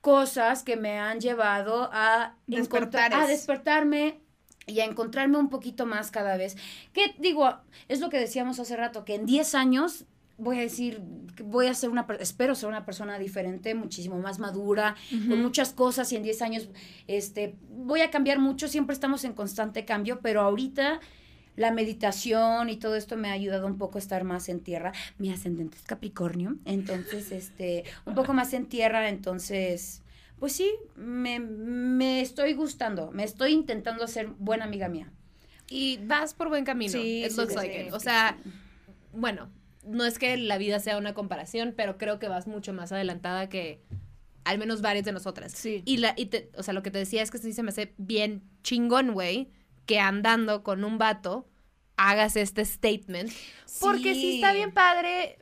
cosas que me han llevado a a despertarme y a encontrarme un poquito más cada vez. Que digo, es lo que decíamos hace rato, que en 10 años voy a decir, voy a ser una, per- espero ser una persona diferente, muchísimo más madura, con muchas cosas y en 10 años este, voy a cambiar mucho, siempre estamos en constante cambio, pero ahorita la meditación y todo esto me ha ayudado un poco a estar más en tierra. Mi ascendente es Capricornio, entonces, este, un poco más en tierra, entonces, pues sí, me, me estoy gustando, me estoy intentando ser buena amiga mía. Y vas por buen camino. Sí, It sí, looks sí, like it. O sea, bueno, no es que la vida sea una comparación, pero creo que vas mucho más adelantada que al menos varias de nosotras. Sí. Y, la, y te- o sea, lo que te decía es que sí se me hace bien chingón, güey, que andando con un vato hagas este statement. Porque sí está bien padre.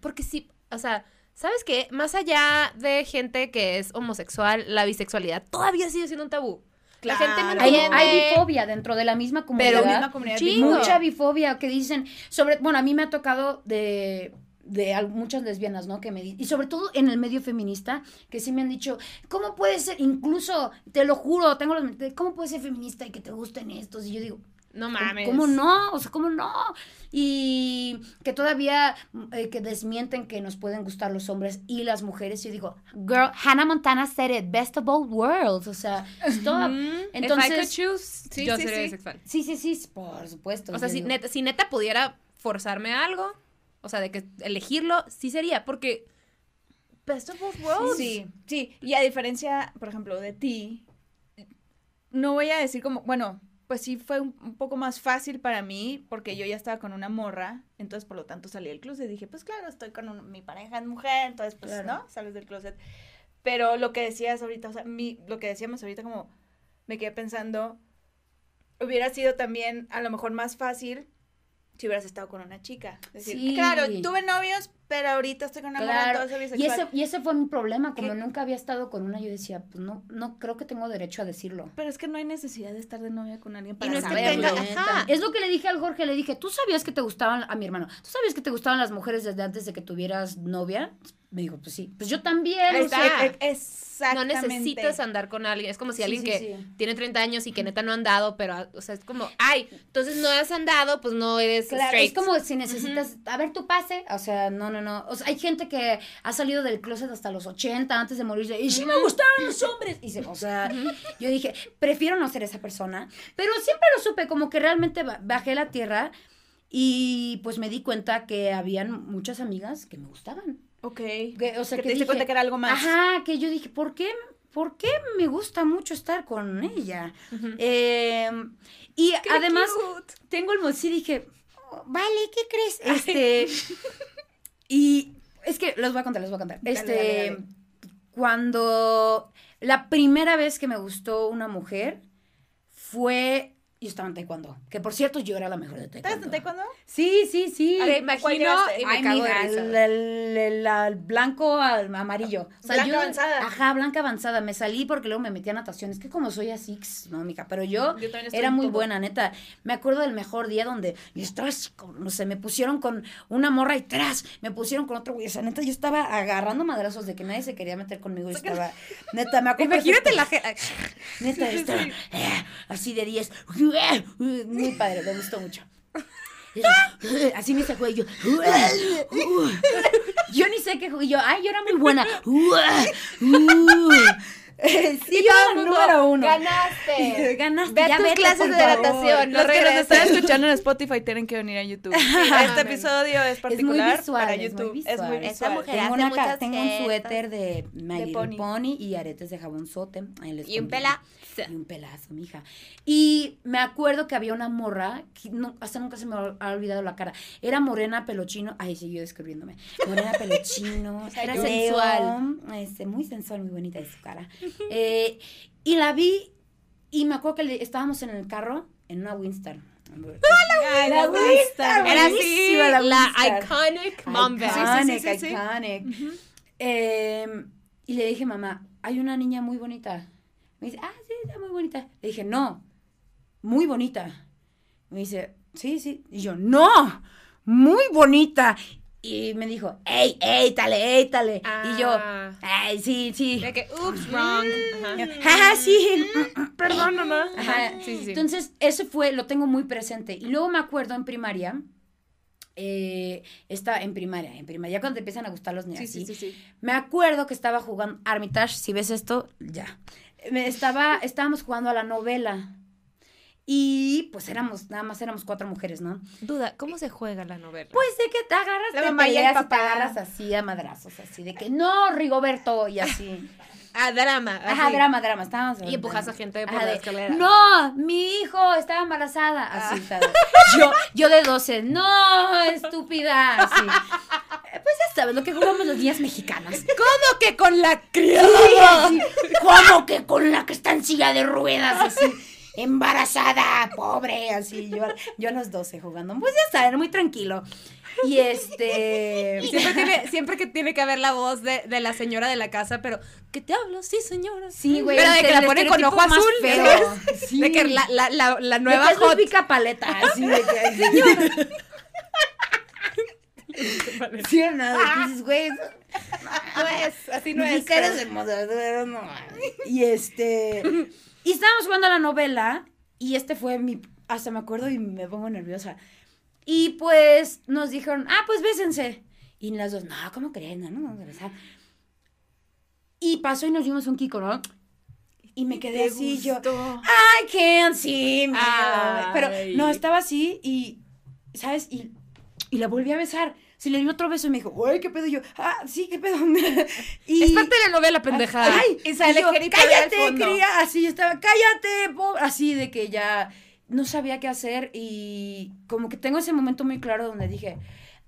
Porque sí, o sea, ¿sabes qué? Más allá de gente que es homosexual, la bisexualidad todavía sigue siendo un tabú. La gente no Claro. Hay, bifobia dentro de la misma comunidad. la misma comunidad Chingo. mucha bifobia que dicen sobre bueno a mí me ha tocado de de al- muchas lesbianas, ¿no? Que me y sobre todo en el medio feminista que sí me han dicho, ¿cómo puede ser incluso te lo juro, tengo los ¿cómo puedes ser feminista y que te gusten estos? Y yo digo, No ¿Cómo- mames. ¿Cómo no? O sea, ¿cómo no? Y que todavía eh, que desmienten que nos pueden gustar los hombres y las mujeres. Y yo digo, girl, Hannah Montana said it, best of both worlds. O sea, stop. If I could Entonces, choose, Sí, yo sí, sería sí. bisexual. sí, sí, sí, por supuesto. O sea, si neta, si neta pudiera forzarme a algo, o sea, de que elegirlo, sí sería, porque best of both worlds. Sí, sí. Y a diferencia, por ejemplo, de ti, no voy a decir como, bueno, pues sí fue un, un poco más fácil para mí porque yo ya estaba con una morra, entonces por lo tanto salí del closet y dije, pues claro, estoy con un- mi pareja es mujer, entonces pues, Claro. ¿no? Sales del closet. Pero lo que decías ahorita, o sea, mi, lo que decíamos ahorita como me quedé pensando, hubiera sido también a lo mejor más fácil si hubieras estado con una chica. Es decir, Sí. claro, tuve novios, pero ahorita estoy con una Claro, entonces soy y ese, y ese fue mi problema, como ¿Qué? nunca había estado con una, yo decía, pues no, no creo que tengo derecho a decirlo. Pero es que no hay necesidad de estar de novia con alguien Y para no es que tenga- ajá. Es lo que le dije al Jorge, le dije, ¿tú sabías que te gustaban, a mi hermano, ¿tú sabías que te gustaban las mujeres desde antes de que tuvieras novia? Me dijo, pues sí, pues yo también. O sea, E- e- No Exactamente. necesitas andar con alguien. Es como si alguien sí, que sí. tiene 30 años y que neta no ha andado, pero, o sea, es como, ay, entonces no has andado, pues no eres Claro, straight. es como si necesitas, a ver, tu pase, o sea, no, no, no, o sea, hay gente que ha salido del closet hasta los 80 antes de morirse, y sí me gustaron los hombres, y se- o sea, yo dije, prefiero no ser esa persona, pero siempre lo supe, como que realmente ba- bajé la tierra y pues me di cuenta que habían muchas amigas que me gustaban, Ok. que, o sea, que que te dije, cuenta que era algo más. Ajá, que yo dije, ¿por qué? ¿Por qué me gusta mucho estar con ella? Eh, y además, tengo el sí dije, "Oh, vale, ¿qué crees? Este, y es que los voy a contar, les voy a contar. Dale, este, dale, dale. cuando la primera vez que me gustó una mujer fue, yo estaba en taekwondo, que por cierto yo era la mejor de ¿Estás taekwondo. en taekwondo? Sí, sí, sí. ¿Cuál imagino Ay, el, blanco al amarillo. O sea, Blanca yo- avanzada. Ajá, blanca avanzada. Me salí porque luego me metí a natación. Es que como soy así, no, mija, pero yo, Yo era muy todo. buena, neta. Me acuerdo del mejor día donde yo estaba así, no sé, me pusieron con una morra y tras, me pusieron con otro güey. O sea, neta, yo estaba agarrando madrazos de que nadie se quería meter conmigo. y estaba, neta, me acuerdo. Imagínate perfecto. la gente. Neta, estaba, eh, así de 10. Muy padre, me gustó mucho. Así me sacó y yo. Yo ni sé qué jugué. Yo, ay, yo era muy buena. sí, yo mundo, número uno. Ganaste. Ganaste. Ve a ya tus vete, clases de natación. Los que nos están escuchando en Spotify tienen que venir a YouTube. este episodio es particular visual, para es muy YouTube. Es visual. muy Esta visual. mujer Tengo, hace muchas tengo un suéter de My De Little pony. Pony. y aretes de. Ahí les Y un pondré. pela. Y un pelazo, mija. Y me acuerdo que había una morra, que no, hasta nunca se me ha olvidado la cara. Era morena, pelo chino. Ay, sí, yo describiéndome. Morena, pelo chino. Era sensual. Este, muy sensual, muy bonita de su cara. Eh, y la vi, y me acuerdo que le- estábamos en el carro, en una Winston. Ay, la Winston. Era así la iconic mom. Iconic, Sí, sí, sí, sí. iconic. Eh, y le dije, mamá, hay una niña muy bonita. Me dice, ah, sí, está muy bonita. Le dije, no, muy bonita. Me dice, sí, sí. Y yo, no, muy bonita. Y me dijo, ey, ey, tale, ey, tale. Y yo, Ah. ay, sí, sí. De que, oops, wrong. Ajá. Ajá, sí. Perdón, mamá. Ajá. Sí, sí. Entonces, ese fue, lo tengo muy presente. Y luego me acuerdo en primaria, eh, está en primaria, en primaria, ya cuando te empiezan a gustar los niños. Sí, sí, sí, sí. Me acuerdo que estaba jugando Armitage, si ves esto, ya. Me estaba, estábamos jugando a la novela. Y pues éramos, nada más éramos cuatro mujeres, ¿no? Duda, ¿cómo se juega la novela? Pues de que te agarras, La te mamá y el peleas y te agarras así a madrazos, así de que no, Rigoberto, y así. ah, drama. Ajá, así. drama, drama, estábamos. Y empujas a gente por Ajá, la de, escalera. No, mi hijo estaba embarazada. Así, ¿sabes? Yo, yo de 12, no, estúpida. Así. Pues ya sabes, lo que jugamos los días mexicanos. ¿Cómo que con la criada? Sí, ¿Cómo que con la que está en silla de ruedas? Así, embarazada, pobre, así. Yo, yo a los 12 jugando. Pues ya saben, muy tranquilo. Y este. Siempre, tiene, siempre que tiene que haber la voz de, de la señora de la casa, pero ¿qué te hablo? Sí, señora. Sí, güey. Pero de que la pone con ojo azul. feo. ¿sabes? Sí. De que la, la, la, la De nueva que es paleta, así de que. Sí o no, de dices, güey, No es, así no es. siquiera es hermoso, no. Y este. Y estábamos jugando a la novela. Y este fue mi. Hasta me acuerdo y me pongo nerviosa. Y pues nos dijeron, ah, pues bésense. Y las dos, no, ¿cómo crees? No, no, vamos a besar. Y pasó y nos dimos un kiko, ¿no? Y me quedé así, yo, I can't see me. Ay. Pero no, estaba así y, ¿sabes? Y, y la volví a besar. Si le di otro beso y me dijo, güey, ¿qué pedo? Y yo, ah, sí, ¿qué pedo? y, Es parte de la novela, pendeja. Ay, Y yo, cállate, fondo". cría. Así yo estaba, cállate, pobre. Así de que ya no sabía qué hacer y como que tengo ese momento muy claro donde dije,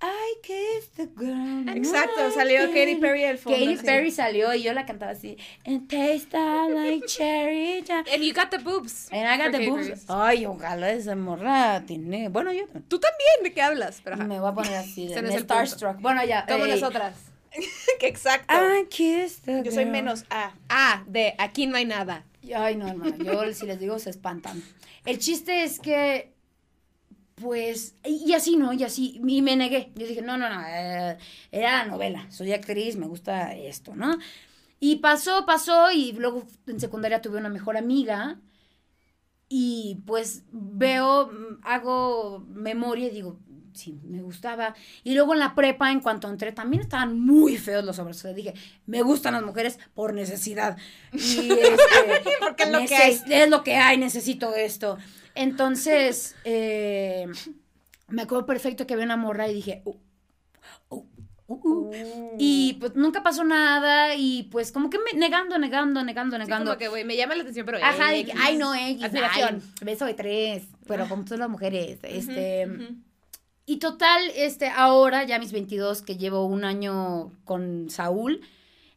I kissed the girl. Exacto, salió Katy Perry al fondo, Katy. Perry salió y yo la cantaba así, and taste like cherry. And you got the boobs. And I got the Katy boobs. Ay, ojalá esa morra tiene. Bueno, yo Tú también, ¿de qué hablas? Pero me voy a poner así de punto. starstruck. Bueno, ya. Como nosotras. Que exacto. I kissed the Yo soy girl. menos A. Ah, de aquí no hay nada. Ay, no, hermano, yo si les digo se espantan. El chiste es que, pues, y así, ¿no? Y así, y me negué. Yo dije, no, no, no, eh, era la novela, soy actriz, me gusta esto, ¿no? Y pasó, pasó, y luego en secundaria tuve una mejor amiga, y pues veo, hago memoria y digo, sí, me gustaba. Y luego en la prepa, en cuanto entré, también estaban muy feos los hombres. O sea, dije, me gustan las mujeres por necesidad. Y este, Porque es lo que neces- Es lo que hay, necesito esto. Entonces, eh, me acuerdo perfecto que había una morra y dije, "Uh, uh, uh, uh". y pues nunca pasó nada y pues como que me, negando, negando, negando, Sí, negando. como que, güey, me llama la atención, pero. Ajá, X. ay, no, X, ay, beso de tres, pero como todas las mujeres, este... Ujú. Y total, este, ahora, ya mis 22, que llevo un año con Saúl,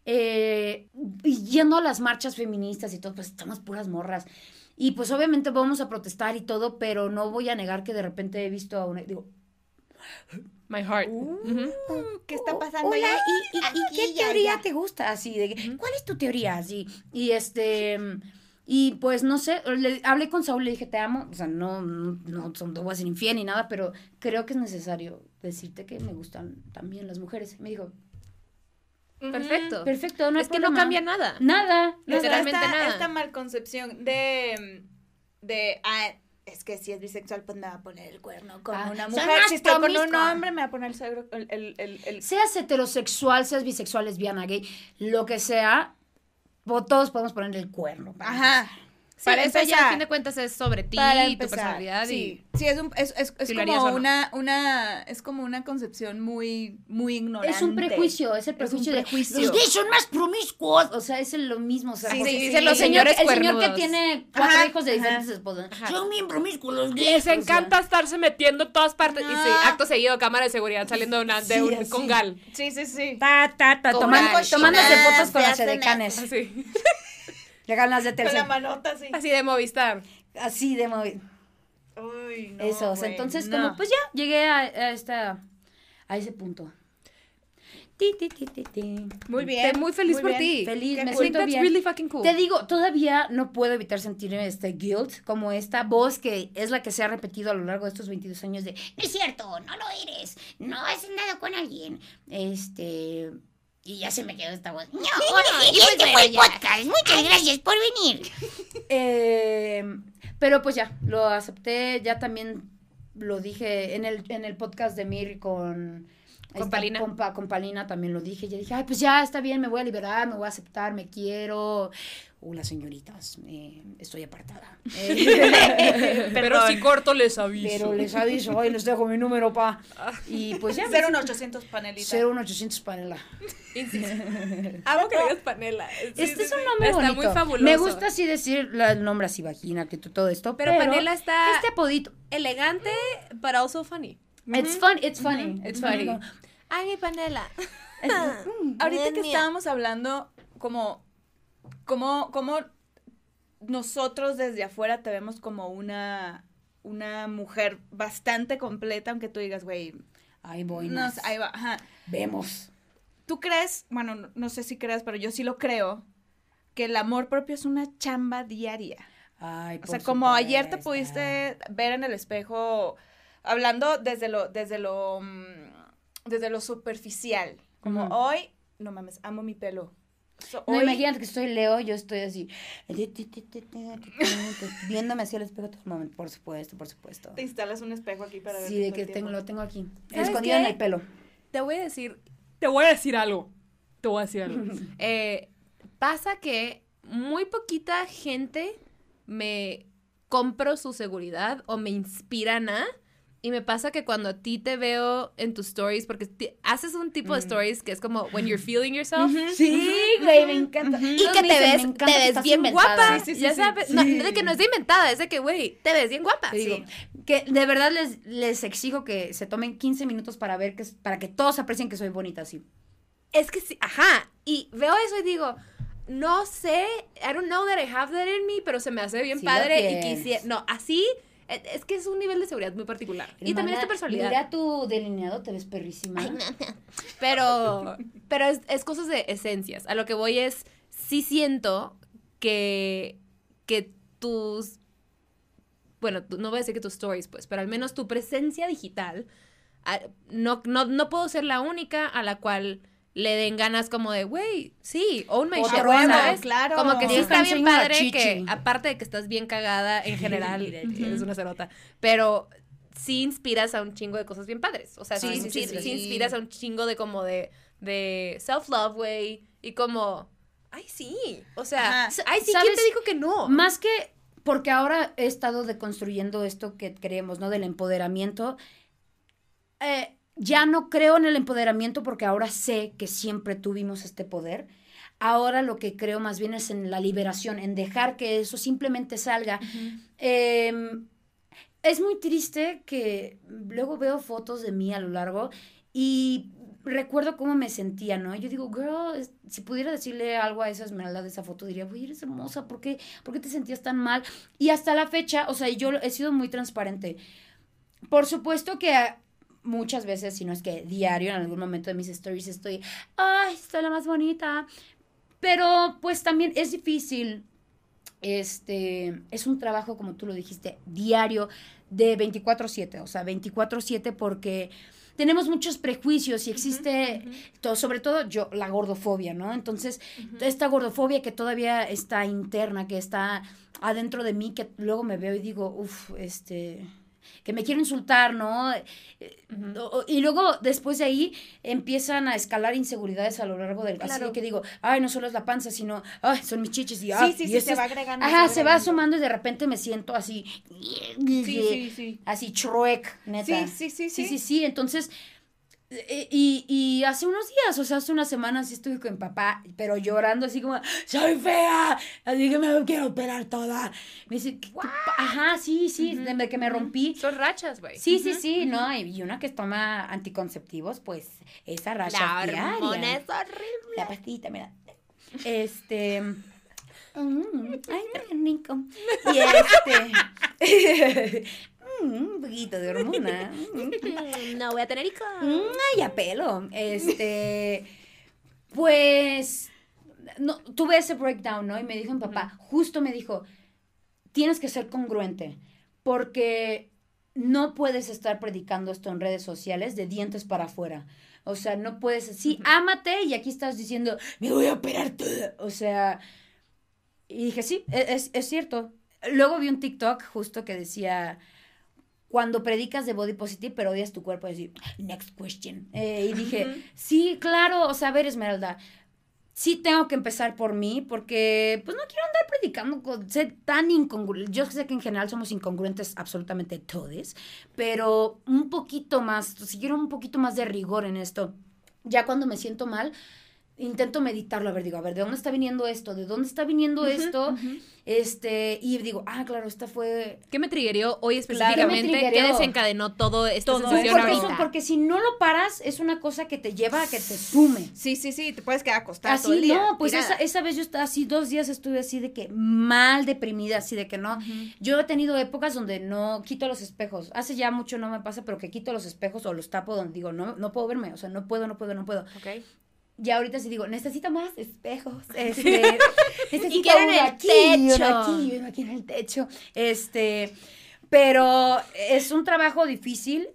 eh, yendo a las marchas feministas y todo, pues estamos puras morras. Y pues obviamente vamos a protestar y todo, pero no voy a negar que de repente he visto a una, digo, My heart. Uh. ¿Qué está pasando Hola? ¿y, y- y qué y teoría te gusta? Así, de, que, ¿cuál es tu teoría? Así, y este, y pues no sé, le, hablé con Saúl, le dije, te amo, o sea, no, no, no, son- no voy a ser infiel ni nada, pero creo que es necesario decirte que me gustan también las mujeres. Me dijo, Perfecto. perfecto, no es que no problema". cambia nada. Nada, Literalmente esta, nada. esta malconcepción de, de, ah, es que si es bisexual, pues me va a poner el cuerno con Ah, una mujer. Si estoy con un hombre, me va a poner el, sagro- el, el, el, el- Seas heterosexual, seas bisexual, lesbiana, gay, lo que sea, todos podemos ponerle el cuerno. para Ajá. Sí, Para eso ya a empezar. fin de cuentas es sobre ti, Para tu empezar, personalidad sí, y sí, es, un, es, es, es si como no. una, una, es como una concepción muy, muy ignorante. Es un prejuicio, es el un prejuicio, prejuicio. de los gays son más promiscuos. O sea, es lo mismo. O sea, Sí, sí, sí, dicen los el señor, señores el señor que tiene cuatro Ajá, hijos de ajá. diferentes esposas. Son bien promiscuos los gays. les o sea. encanta estarse metiendo en todas partes y sí, acto seguido cámara de seguridad saliendo de, una, de Sí, un así. con gal. Sí, sí, sí. Ta, ta, ta, tomando, tomándose fotos con las edecanes. Llegan las de Con la Telcel. manota así. así de Movistar. Así de móvil. Uy, no, güey, Entonces, no. como pues ya llegué a, a esta a ese punto. Ti, ti, ti, ti, ti. Muy bien. Estoy muy feliz muy por ti. Feliz, Qué me cool. siento that's bien. really fucking cool. Te digo, todavía no puedo evitar sentirme este guilt, como esta voz que es la que se ha repetido a lo largo de estos 22 años de, No es cierto, no lo eres. No has andado con alguien. este, Y ya se me quedó esta voz. No, no, y pues este fue el podcast. Muchas gracias por venir. eh, pero pues ya, lo acepté, ya también lo dije en el, en el podcast de Mir con... Con esta Palina. compa- con Palina también lo dije, ya dije, ay, pues ya está bien, me voy a liberar, me voy a aceptar, me quiero. Hola, señoritas, eh, estoy apartada. Eh, Pero si corto les aviso. Pero les aviso, hoy les dejo mi número, pa. Y pues ya. Cero un 800 panelita. 01800 panela. Amo que digas panela. Sí, Este sí, es un nombre Está bonito. muy fabuloso. Me gusta así decir la- el nombre así, vagina, que todo esto. Pero Panela está- Este apodito. elegante, but also funny. It's fun, it's funny. It's funny. Ay, mi panela. Ahorita que estábamos hablando como, como, como nosotros desde afuera te vemos como una, una mujer bastante completa, aunque tú digas, güey, Ahí voy. no, nas. sé, ahí va, ajá. Vemos. ¿Tú crees, bueno, no, no sé si creas, pero yo sí lo creo, que el amor propio es una chamba diaria? Ay, O sea, como ayer te pudiste ver en el espejo, hablando desde lo, desde lo, mm, desde lo superficial, como hoy, no mames, amo mi pelo. So, No, hoy- imagínate que estoy Leo, yo estoy así, viéndome hacia el espejo todo el momento, por supuesto, por supuesto. te instalas un espejo aquí para ver. Sí, de que tengo, lo tengo aquí, ¿Sabes escondido en el pelo. Te voy a decir, te voy a decir algo. Te voy a decir algo. Eh, pasa que muy poquita gente me compro su seguridad o me inspiran a. Y me pasa que cuando a ti te veo en tus stories, porque haces un tipo de stories que es como when you're feeling yourself. Sí, güey, me encanta. Y Todos que te dicen, ves, "Me encanta te ves bien inventada". guapa. Sí, sí, sí, ya sí. sabes, Sí. no, de que no es de inventada, es de que, güey, te ves bien guapa. Digo, que de verdad les, les exijo que se tomen 15 minutos para ver que para que todos aprecien que soy bonita así. Es que sí, ajá. Y veo eso y digo, no sé, I don't know that I have that in me, pero se me hace bien padre y quisiera. No, así es que es un nivel de seguridad muy particular. y también es tu personalidad. Mira tu delineado, te ves perrísima. Pero, pero es, es cosas de esencias. A lo que voy es, sí siento que, que tus, bueno, no voy a decir que tus stories, pues, pero al menos tu presencia digital, ah, no, no, no puedo ser la única a la cual le den ganas como de, güey, sí, own my shit, ¿sabes? claro. Como que sí está bien padre chichi. que, aparte de que estás bien cagada en general, eres una cerota, pero sí inspiras a un chingo de cosas bien padres. O sea, sí, Sí, sí, sí, inspiras a un chingo de como de, de self-love, güey, y como, ay, sí, o sea, Ajá. ay, sí, ¿quién te dijo que no? Más que porque ahora he estado deconstruyendo esto que creemos, ¿no? Del empoderamiento. Eh, ya no creo en el empoderamiento porque ahora sé que siempre tuvimos este poder. Ahora lo que creo más bien es en la liberación, en dejar que eso simplemente salga. Eh, es muy triste que luego veo fotos de mí a lo largo y recuerdo cómo me sentía, ¿no? Yo digo, girl, si pudiera decirle algo a esa Esmeralda de esa foto, diría, güey, eres hermosa, ¿por qué, ¿por qué te sentías tan mal? Y hasta la fecha, o sea, yo he sido muy transparente. Por supuesto que muchas veces, si no es que diario, en algún momento de mis stories estoy, ay, soy la más bonita. Pero pues también es difícil este, es un trabajo, como tú lo dijiste, diario de 24/7, o sea, 24/7 porque tenemos muchos prejuicios y existe, to- sobre todo yo, la gordofobia, ¿no? Entonces, esta gordofobia que todavía está interna, que está adentro de mí, que luego me veo y digo, uff, este, que me quiero insultar, ¿no? Y luego, después de ahí, empiezan a escalar inseguridades a lo largo del... Así Claro. de que digo, ay, no solo es la panza, sino, ay, son mis chichis y, Sí, sí, y sí, se va agregando. Ajá, se va asomando y de repente me siento así, Sí, sí, sí. así, Shrek, neta. Sí, sí, sí, Sí, sí. sí. Entonces, y, y hace unos días, o sea, hace unas semanas sí estuve con mi papá, pero llorando así como, soy fea, así que me quiero operar toda. Me dice, ajá, sí, sí, de que me rompí. Son rachas, güey. Sí, sí, sí, no, y una que toma anticonceptivos, pues esa racha La hormona es horrible. La pastillita, mira. Este. mm, ay, qué rico. Y este. mm, un poquito de hormona. mm, Mm, No voy a tener hijos. Ay, a pelo. Este, pues, no, tuve ese breakdown, ¿no? Y me dijo mi papá, justo me dijo, tienes que ser congruente, porque no puedes estar predicando esto en redes sociales de dientes para afuera. O sea, no puedes, sí, ámate y aquí estás diciendo, me voy a operar toda. O sea, y dije, sí, e- es, es cierto. Luego vi un TikTok justo que decía, cuando predicas de body positive, pero odias tu cuerpo, decir, next question. Eh, y dije, sí, claro, o sea, a ver, Esmeralda, sí tengo que empezar por mí, porque pues no quiero andar predicando con ser tan incongruente. Yo sé que en general somos incongruentes absolutamente todos, pero un poquito más, si quiero un poquito más de rigor en esto. Ya cuando me siento mal, intento meditarlo, a ver, digo, a ver, ¿de dónde está viniendo esto? ¿De dónde está viniendo esto? Este, y digo, ah, claro, esta fue ¿Qué me triggerió hoy específicamente? ¿Qué me ¿Qué triggeró? desencadenó todo esta Todo sensación porque, ahorita? eso- porque si no lo paras, es una cosa que te lleva a que te sume. Sí, sí, sí, te puedes quedar acostada todo Así el día. no, pues esa, esa vez yo estaba así, dos días estuve así de que mal deprimida, así de que no. Yo he tenido épocas donde no quito los espejos. Hace ya mucho no me pasa, pero que quito los espejos o los tapo donde digo, no, no puedo verme, o sea, no puedo, no puedo, no puedo. Ok. Ya ahorita sí digo, necesito más espejos. Este, necesito quiero en uno el aquí, y uno techo. aquí, y uno aquí en el techo. Este, pero es un trabajo difícil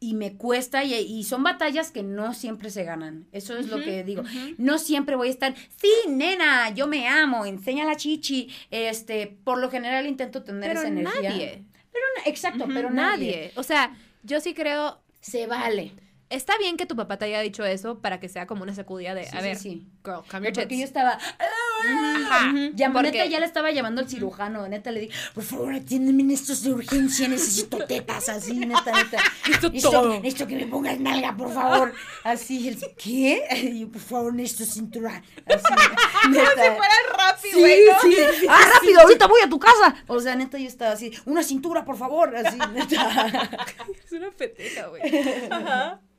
y me cuesta y, y son batallas que no siempre se ganan. Eso es lo que digo. No siempre voy a estar, sí, nena, yo me amo, enseña la chichi. Este, por lo general intento tener Pero esa energía. nadie. Pero exacto, pero nadie. Nadie. O sea, yo sí creo. Se vale. Está bien que tu papá te haya dicho eso para que sea como una sacudida de, Sí, a ver, sí. girl, your Porque yo estaba. Ajá. Ya, neta, ya le estaba llamando al cirujano. Neta, le dije, por favor, atiéndeme en estos de urgencia. Necesito tetas, así, neta, neta. Necesito, todo. necesito que me pongas nalga, por favor. Así, él, ¿qué? Y yo, por favor, necesito cintura. Así, neta. Si fuera rápido, Sí, güey, ¿no? sí, ah, rápido, ahorita voy a tu casa. O sea, neta, yo estaba así, una cintura, por favor, así, neta. Es una pendeja, güey.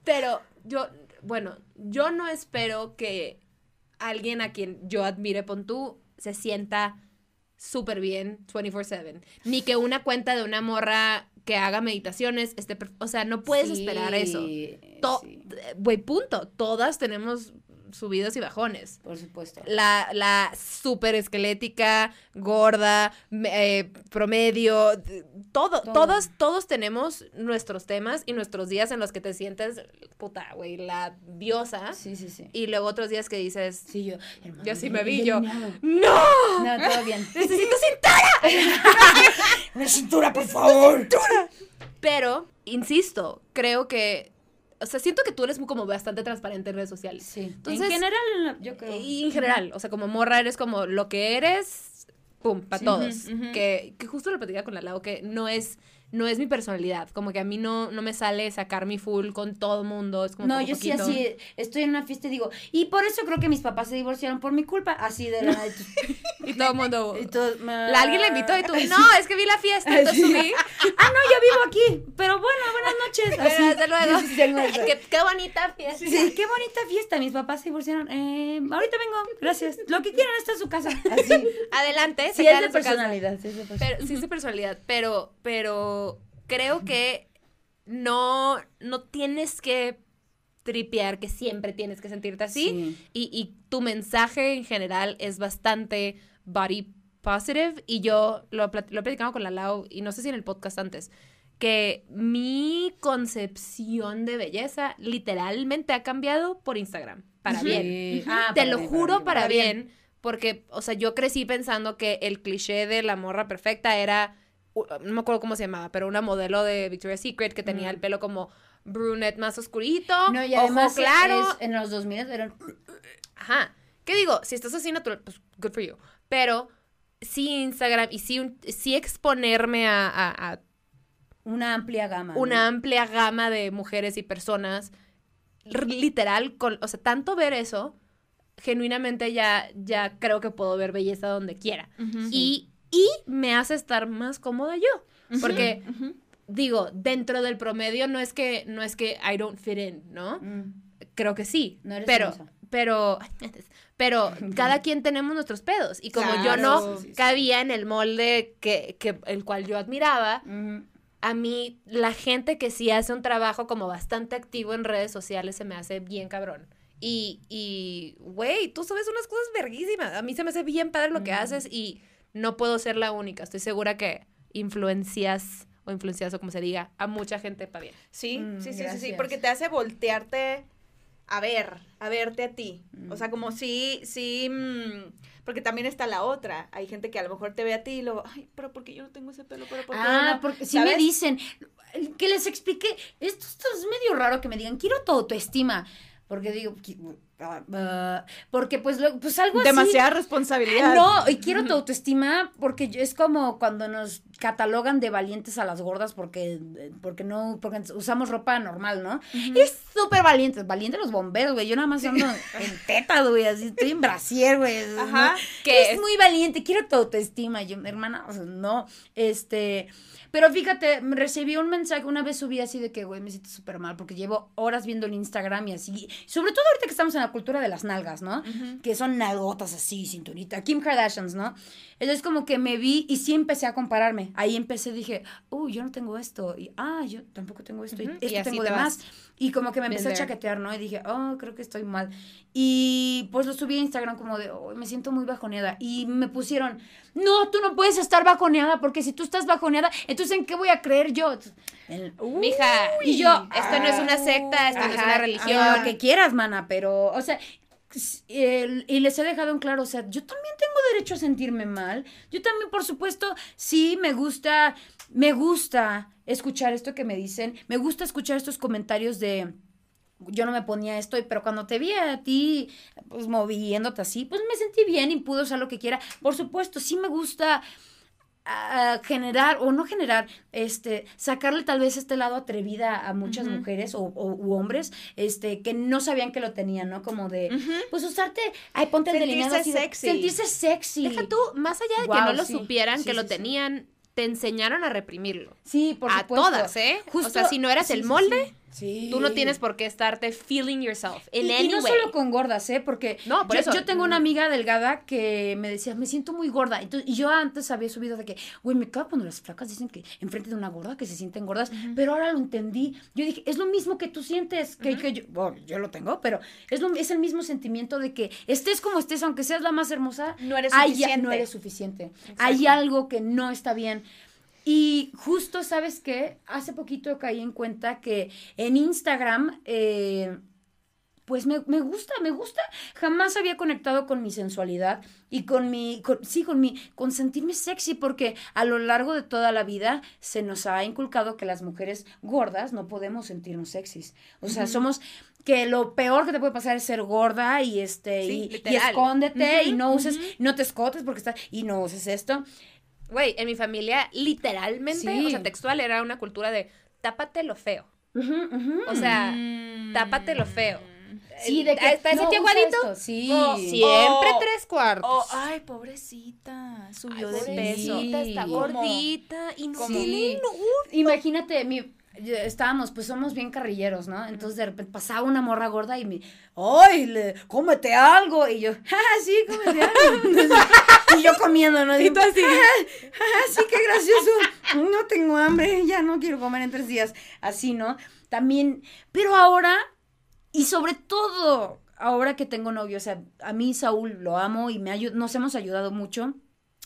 Pero yo, bueno, yo no espero que alguien a quien yo admire, pon tú, se sienta súper bien 24/7. Ni que una cuenta de una morra que haga meditaciones esté... O sea, no puedes Sí, esperar eso. Sí, Güey, punto. Todas tenemos subidos y bajones. por supuesto. La, la súper esquelética, gorda, eh, promedio, todo, Todo. todos, todos tenemos nuestros temas y nuestros días en los que te sientes, puta, güey, la diosa. Sí, sí, sí. Y luego otros días que dices, Sí, yo, hermano, yo sí me vi, yo. ¡No! No, todo bien. ¡Necesito cintura! Una cintura, por favor. Pero, insisto, creo que, o sea, siento que tú eres como bastante transparente en redes sociales. Sí. Entonces- en general, yo creo. Y en general, o sea, como morra eres como lo que eres, pum, para Sí. todos. Que, que justo lo platicaba con la Lau, que no es, no es mi personalidad. Como que a mí no, no me sale sacar mi full con todo mundo. Es como No, yo sí así, estoy en una fiesta y digo, y por eso creo que mis papás se divorciaron por mi culpa, así de la y todo el mundo... y todo- me- La, alguien la invitó y tú, no, es que vi la fiesta, entonces subí. Ah, no, yo vivo aquí, pero bueno, buenas noches. Así. Desde luego. Sí, sí, qué, qué bonita fiesta. Sí, qué bonita fiesta. Mis papás se divorciaron. Eh, ahorita vengo, gracias. Lo que quieran está en su casa. Así. Adelante, Sí, es de personalidad. Sí, es de personalidad. Pero, sí es de personalidad, pero, pero creo que no, no tienes que tripear que siempre tienes que sentirte así. Sí. Y, y tu mensaje en general es bastante body positive. Y yo lo, lo he platicado con la Lau, y no sé si en el podcast antes, que mi concepción de belleza literalmente ha cambiado por Instagram. Para bien. Ah, Te para lo bien, juro para bien, porque, o sea, yo crecí pensando que el cliché de la morra perfecta era no me acuerdo cómo se llamaba, pero una modelo de Victoria's Secret que tenía el pelo como brunette más oscurito, No, y ojo además claro. es- en los 2000 eran Ajá. ¿Qué digo? Si estás así natural, pues good for you. Pero sí Instagram y sí, un- sí exponerme a, a- a una amplia gama. ¿no? una amplia gama de mujeres y personas, literal, con, o sea, tanto ver eso, genuinamente ya, ya creo que puedo ver belleza donde quiera. y, y me hace estar más cómoda yo. Porque, digo, dentro del promedio no es que, no es que I don't fit in, ¿no? Mm. Creo que sí. No eres pero, pero, pero cada quien tenemos nuestros pedos. Y como yo no Sí, sí, sí. cabía en el molde que, que el cual yo admiraba, a mí la gente que sí hace un trabajo como bastante activo en redes sociales se me hace bien cabrón. Y, y, güey, tú sabes unas cosas verguísimas. A mí se me hace bien padre lo que haces y no puedo ser la única. Estoy segura que influencias o influencias o como se diga a mucha gente para bien. Sí, Mm, sí, sí, sí, porque te hace voltearte a ver, a verte a ti. O sea, como sí, sí, mm, porque también está la otra. Hay gente que a lo mejor te ve a ti y luego, ay, pero porque yo no tengo ese pelo, pero porque Ah, no?" porque si me dicen, que les explique, esto, esto es medio raro que me digan, quiero tu autoestima. Porque digo, porque pues, luego- pues algo así. Demasiada responsabilidad. Ah, No, y quiero tu autoestima porque es como cuando nos catalogan de valientes a las gordas porque, porque no, porque usamos ropa normal, ¿no? Es súper valientes, valientes los bomberos, güey. Yo nada más ando en teta, güey, así estoy en brasier, güey. Ajá. ¿no? Que es, es- muy valiente, quiero tu autoestima. Yo, hermana, o sea, no, este... Pero fíjate, recibí un mensaje, una vez subí así de que, güey, me siento súper mal porque llevo horas viendo el Instagram y así. Sobre todo ahorita que estamos en la cultura de las nalgas, ¿no? Que son nalgotas así, cinturita. Kim Kardashians, ¿no? Entonces como que me vi y sí empecé a compararme. Ahí empecé, dije, uy, yo no tengo esto. Y, ah, yo tampoco tengo esto. Y y esto tengo te de más. Y como que me empecé a chaquetear, ¿no? Y dije, oh, creo que estoy mal. Y pues lo subí a Instagram como de, oh, me siento muy bajoneada. Y me pusieron, no, tú no puedes estar bajoneada porque si tú estás bajoneada, entonces ¿en qué voy a creer yo? El- Mija, y yo, esto no es una secta, esto no es una religión. lo que quieras, mana, pero, o sea, el- y les he dejado en claro, o sea, yo también tengo derecho a sentirme mal. Yo también, por supuesto, sí me gusta, me gusta escuchar esto que me dicen, me gusta escuchar estos comentarios de yo no me ponía esto, pero cuando te vi a ti, pues moviéndote así, pues me sentí bien y pude usar lo que quiera. Por supuesto, sí me gusta ah, generar, o no generar, este, sacarle tal vez este lado atrevida a muchas mujeres o, o- u hombres, este, que no sabían que lo tenían, ¿no? Como de, pues usarte, ay, ponte el Sentirse delineado así sexy. sentirse sexy. Deja tú, más allá de que no lo sí. supieran, Sí, que lo sí, tenían, te enseñaron a reprimirlo. Sí, por a supuesto. todas, ¿eh? o Justo- sea, si no eras el molde, sí. tú no tienes por qué estarte feeling yourself in y, y any no way. solo con gordas, ¿eh? Porque No, por yo, eso. yo tengo una amiga delgada que me decía, me siento muy gorda. Entonces, y yo antes había subido de que, güey, me cago cuando las flacas dicen que enfrente de una gorda que se sienten gordas. Pero ahora lo entendí. Yo dije, es lo mismo que tú sientes, que, que yo, bueno, yo lo tengo, pero es, lo, es el mismo sentimiento de que estés como estés, aunque seas la más hermosa, No eres hay- suficiente. no eres suficiente. Hay algo que no está bien. Y justo, ¿sabes qué? Hace poquito caí en cuenta que en Instagram, eh, pues me, me gusta, me gusta. Jamás había conectado con mi sensualidad y con mi, con- sí, con mi, con sentirme sexy, porque a lo largo de toda la vida se nos ha inculcado que las mujeres gordas no podemos sentirnos sexys. O sea, somos que lo peor que te puede pasar es ser gorda y este Sí, y, y escóndete y no uses, no te escotes porque estás y no uses esto. Güey, en mi familia, literalmente, Sí. o sea, textual, era una cultura de tápate lo feo. O sea, tápate lo feo. Sí, de que ¿Está ese no tío Sí. Siempre tres cuartos. Oh, ay, pobrecita. Subió de pobrecita, peso. Está gordita y no Sí. Imagínate, mi, estábamos, pues somos bien carrilleros, ¿no? Entonces de repente pasaba una morra gorda y me, ¡ay, le, cómete algo! Y yo, ¡ja, sí, cómete algo! y yo comiendo, ¿no? Y tú así, ¡ja, ja, sí, qué gracioso! No tengo hambre, ya no quiero comer en tres días. Así, ¿no? También, pero ahora, y sobre todo, ahora que tengo novio, o sea, a mí Saúl lo amo y me ayu- nos hemos ayudado mucho.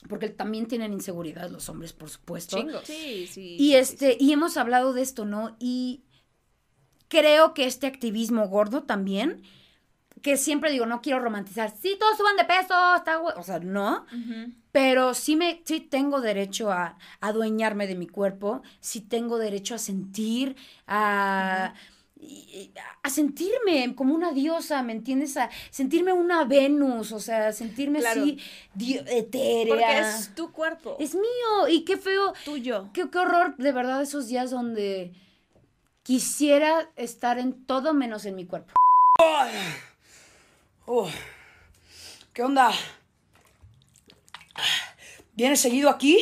Porque también tienen inseguridad los hombres, por supuesto. chingos. Sí, sí. Y este, y hemos hablado de esto, ¿no? Y creo que este activismo gordo también, que siempre digo, no quiero romantizar, sí, todos suban de peso, está güey", o sea, no. Pero sí, me, sí tengo derecho a adueñarme de mi cuerpo, sí tengo derecho a sentir, a, a sentirme como una diosa, ¿me entiendes? A sentirme una Venus, o sea, sentirme Claro. así dio- etérea. Porque es tu cuerpo. Es mío, y qué feo, tuyo. qué, qué horror, de verdad, esos días donde quisiera estar en todo menos en mi cuerpo. Oh, ¿Qué onda? ¿Vienes seguido aquí?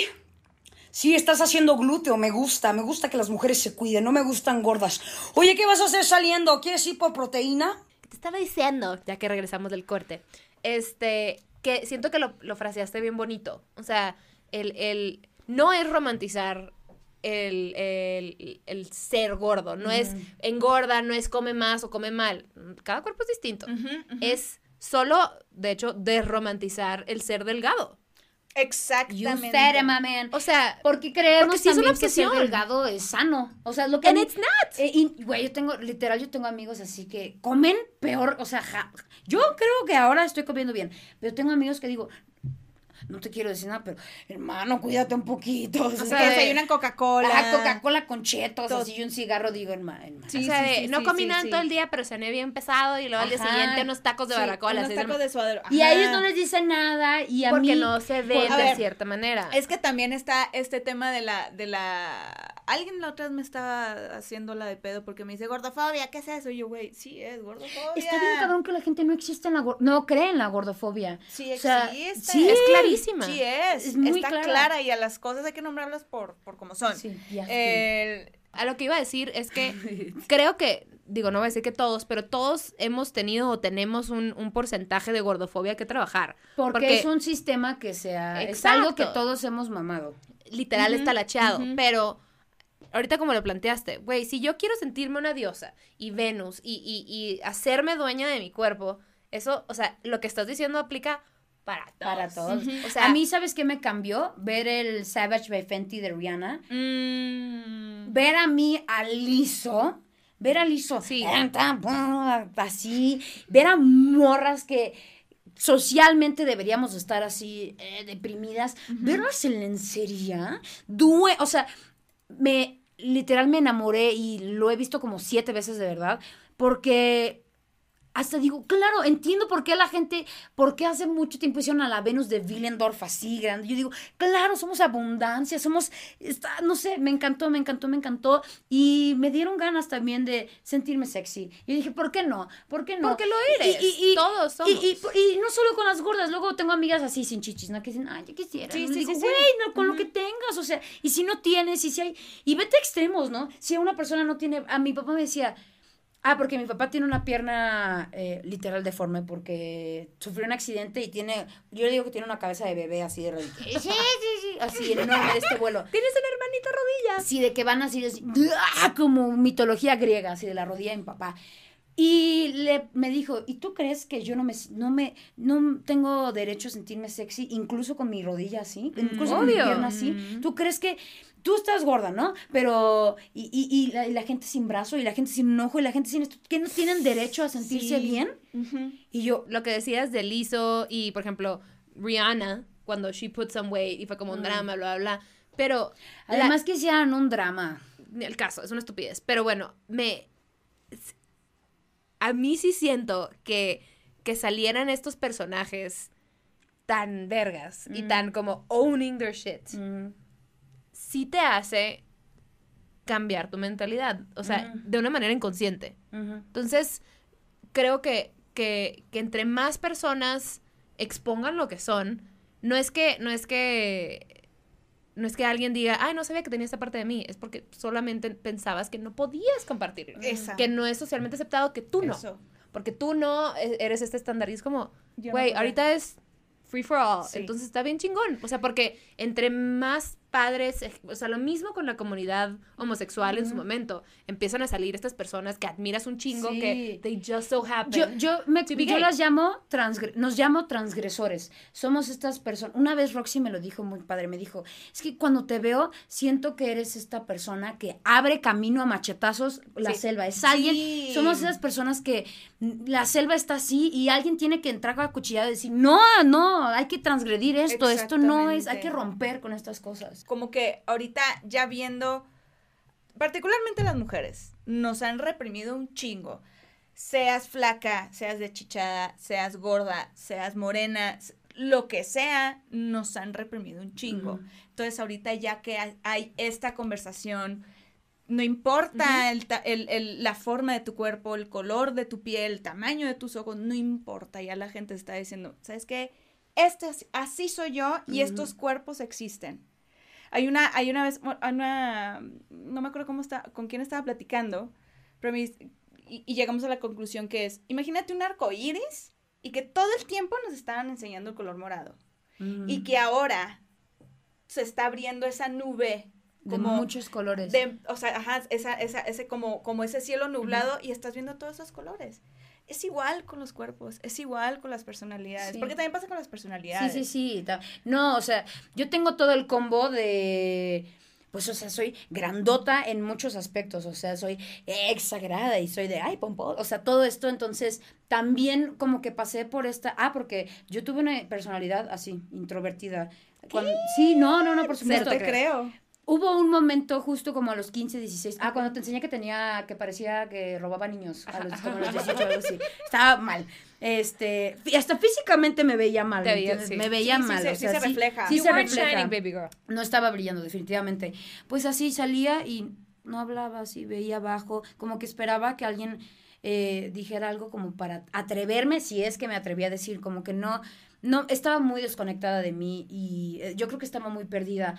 Sí, estás haciendo glúteo, me gusta, me gusta que las mujeres se cuiden, no me gustan gordas. Oye, ¿qué vas a hacer saliendo? ¿Quieres ir por proteína? Te estaba diciendo, ya que regresamos del corte, este, que siento que lo, lo fraseaste bien bonito. O sea, el, el no es romantizar el, el- el ser gordo, no es engorda, no es come más o come mal. Cada cuerpo es distinto. Es solo, de hecho, desromantizar el ser delgado. You Exactamente. said it, my man. O sea, Porque creemos Porque sí es una también que ser delgado es sano. O sea, lo que... And mí- it's not. Eh, y, güey, yo tengo, literal, yo tengo amigos así que comen peor, o sea, ja- yo creo que ahora estoy comiendo bien, pero tengo amigos que digo, no te quiero decir nada, pero hermano, cuídate un poquito. O sea, O sea, desayunan Coca-Cola. ah, Coca-Cola con chetos, así y un cigarro, digo, hermano. hermano. Sí, o sea, sí, de, sí, no sí, comí sí, nada sí. todo el día, pero cené bien pesado y luego al día siguiente unos tacos de Sí, barbacoa. a las unos tacos de suadero. Y a ellos no les dicen nada y a Porque mí... no se ven de ver, cierta manera. Es que también está este tema de la, de la... Alguien la otra vez me estaba haciendo la de pedo porque me dice, gordofobia, ¿qué es eso? Y yo, güey, sí es gordofobia. Está bien cabrón que la gente no existe en la no cree en la gordofobia. Sí O sea, existe. sí, es clarísima. Sí es. Es muy está clara. clara. y a las cosas hay que nombrarlas por, por como son. Sí, ya. El- A lo que iba a decir es que creo que, digo, no voy a decir que todos, pero todos hemos tenido o tenemos un, un porcentaje de gordofobia que trabajar. porque, es un sistema que sea... Es algo que Exacto. todos hemos mamado. Literal está lachado. ujú. Pero ahorita como lo planteaste, güey, si yo quiero sentirme una diosa y Venus y, y, y hacerme dueña de mi cuerpo, eso, o sea, lo que estás diciendo aplica para todos. Para todos. O sea, a mí, ¿sabes qué me cambió? Ver el Savage by Fenty de Rihanna. Mm, Ver a mí a Liso. Ver a Liso. Sí. Así. Ver a morras que socialmente deberíamos estar así eh, deprimidas. Verlas en lencería. Due o sea, me literal me enamoré y lo he visto como siete veces de verdad. Porque hasta digo, claro, entiendo por qué la gente, por qué hace mucho tiempo hicieron a la Venus de Willendorf así grande. Yo digo, claro, somos abundancia, somos, está, no sé, me encantó, me encantó, me encantó. Y me dieron ganas también de sentirme sexy. Y dije, ¿por qué no? ¿Por qué no? Porque lo eres. Todos somos. Y, y- y no solo con las gordas, luego tengo amigas así sin chichis, ¿no? Que dicen, ay, yo quisiera. Sí, sí, Y digo, sí, no, con lo que tengas, o sea, y si no tienes, y si hay, y vete a extremos, ¿no? Si una persona no tiene, a mi papá me decía, ah, porque mi papá tiene una pierna eh, literal deforme porque sufrió un accidente y tiene, yo le digo que tiene una cabeza de bebé así de rodilla. Sí, sí, sí, así enorme de este vuelo. tienes un hermanito rodilla. Así de que van así, así, ¡ah! como mitología griega, así de la rodilla de mi papá. Y le, me dijo, ¿y tú crees que yo no me, no me, no tengo derecho a sentirme sexy, incluso con mi rodilla así, incluso con mi pierna así? ¿Tú crees que tú estás gorda, no? Pero, y, y, y la, y la gente sin brazo, y la gente sin ojo, y la gente sin esto, que no tienen derecho a sentirse Sí. bien? Y yo, Lo que decías de Lizzo y, por ejemplo, Rihanna, cuando she put some weight y fue como un drama, bla, bla, bla. Pero, la- además que hicieran un drama. el caso, es una estupidez. Pero bueno, me. A mí sí siento que, que salieran estos personajes tan vergas y tan como owning their shit. Mm. Sí te hace cambiar tu mentalidad. O sea, Ujú. de una manera inconsciente. Entonces, creo que, que, que entre más personas expongan lo que son, no es que, no es que, no es que alguien diga, ay, no sabía que tenía esta parte de mí, es porque solamente pensabas que no podías compartirlo. Esa. Que no es socialmente aceptado, que tú no. Eso. Porque tú no e- eres este estándar. Y es como, no güey, ahorita es free for all. Sí. Entonces está bien chingón. O sea, porque entre más padres, o sea, lo mismo con la comunidad homosexual en su momento. Empiezan a salir estas personas que admiras un chingo Sí. que they just so happen. Yo, yo, me, yo las llamo, nos llamo transgresores. Somos estas personas. Una vez Roxy me lo dijo muy padre, me dijo, es que cuando te veo, siento que eres esta persona que abre camino a machetazos la Sí. selva. Es alguien, Sí. somos esas personas que la selva está así y alguien tiene que entrar a cuchillado y decir, no, no, hay que transgredir esto, esto no es, hay que romper con estas cosas. Como que ahorita ya viendo, particularmente las mujeres, nos han reprimido un chingo. Seas flaca, seas deschichada, seas gorda, seas morena, lo que sea, nos han reprimido un chingo. Entonces ahorita ya que hay, esta conversación, no importa el ta- el- el- la forma de tu cuerpo, el color de tu piel, el tamaño de tus ojos, no importa, ya la gente está diciendo, ¿sabes qué? Este, es- así soy yo y estos cuerpos existen. Hay una, hay una vez, una, no me acuerdo cómo está, con quién estaba platicando, pero me y, y llegamos a la conclusión que es, imagínate un arco iris y que todo el tiempo nos estaban enseñando el color morado y que ahora se está abriendo esa nube de como muchos colores. de, o sea, ajá, esa, esa, ese como, como ese cielo nublado y estás viendo todos esos colores. Es igual con los cuerpos, es igual con las personalidades, Sí. porque también pasa con las personalidades. Sí, sí, sí. No, o sea, yo tengo todo el combo de. Pues, o sea, soy grandota en muchos aspectos. O sea, soy exagerada y soy de, ay, pompo. O sea, todo esto. Entonces, también como que pasé por esta. Ah, porque yo tuve una personalidad así, introvertida. Cuando- sí, no, no, no, por No supuesto. te creo. Hubo un momento justo como a los 15, 16. Ah, cuando te enseñé que tenía, que parecía que robaba niños. A los, como a los 18, algo así. Estaba mal. Este, hasta físicamente me veía mal. Te veía, sí. Me veía Sí, sí mal. se- o sí sea, se refleja. Sí You se refleja. shining, baby girl. No estaba brillando, definitivamente. Pues así salía y no hablaba así, veía abajo, como que esperaba que alguien eh, dijera algo como para atreverme, si es que me atrevía a decir, como que no, no, estaba muy desconectada de mí y eh, yo creo que estaba muy perdida.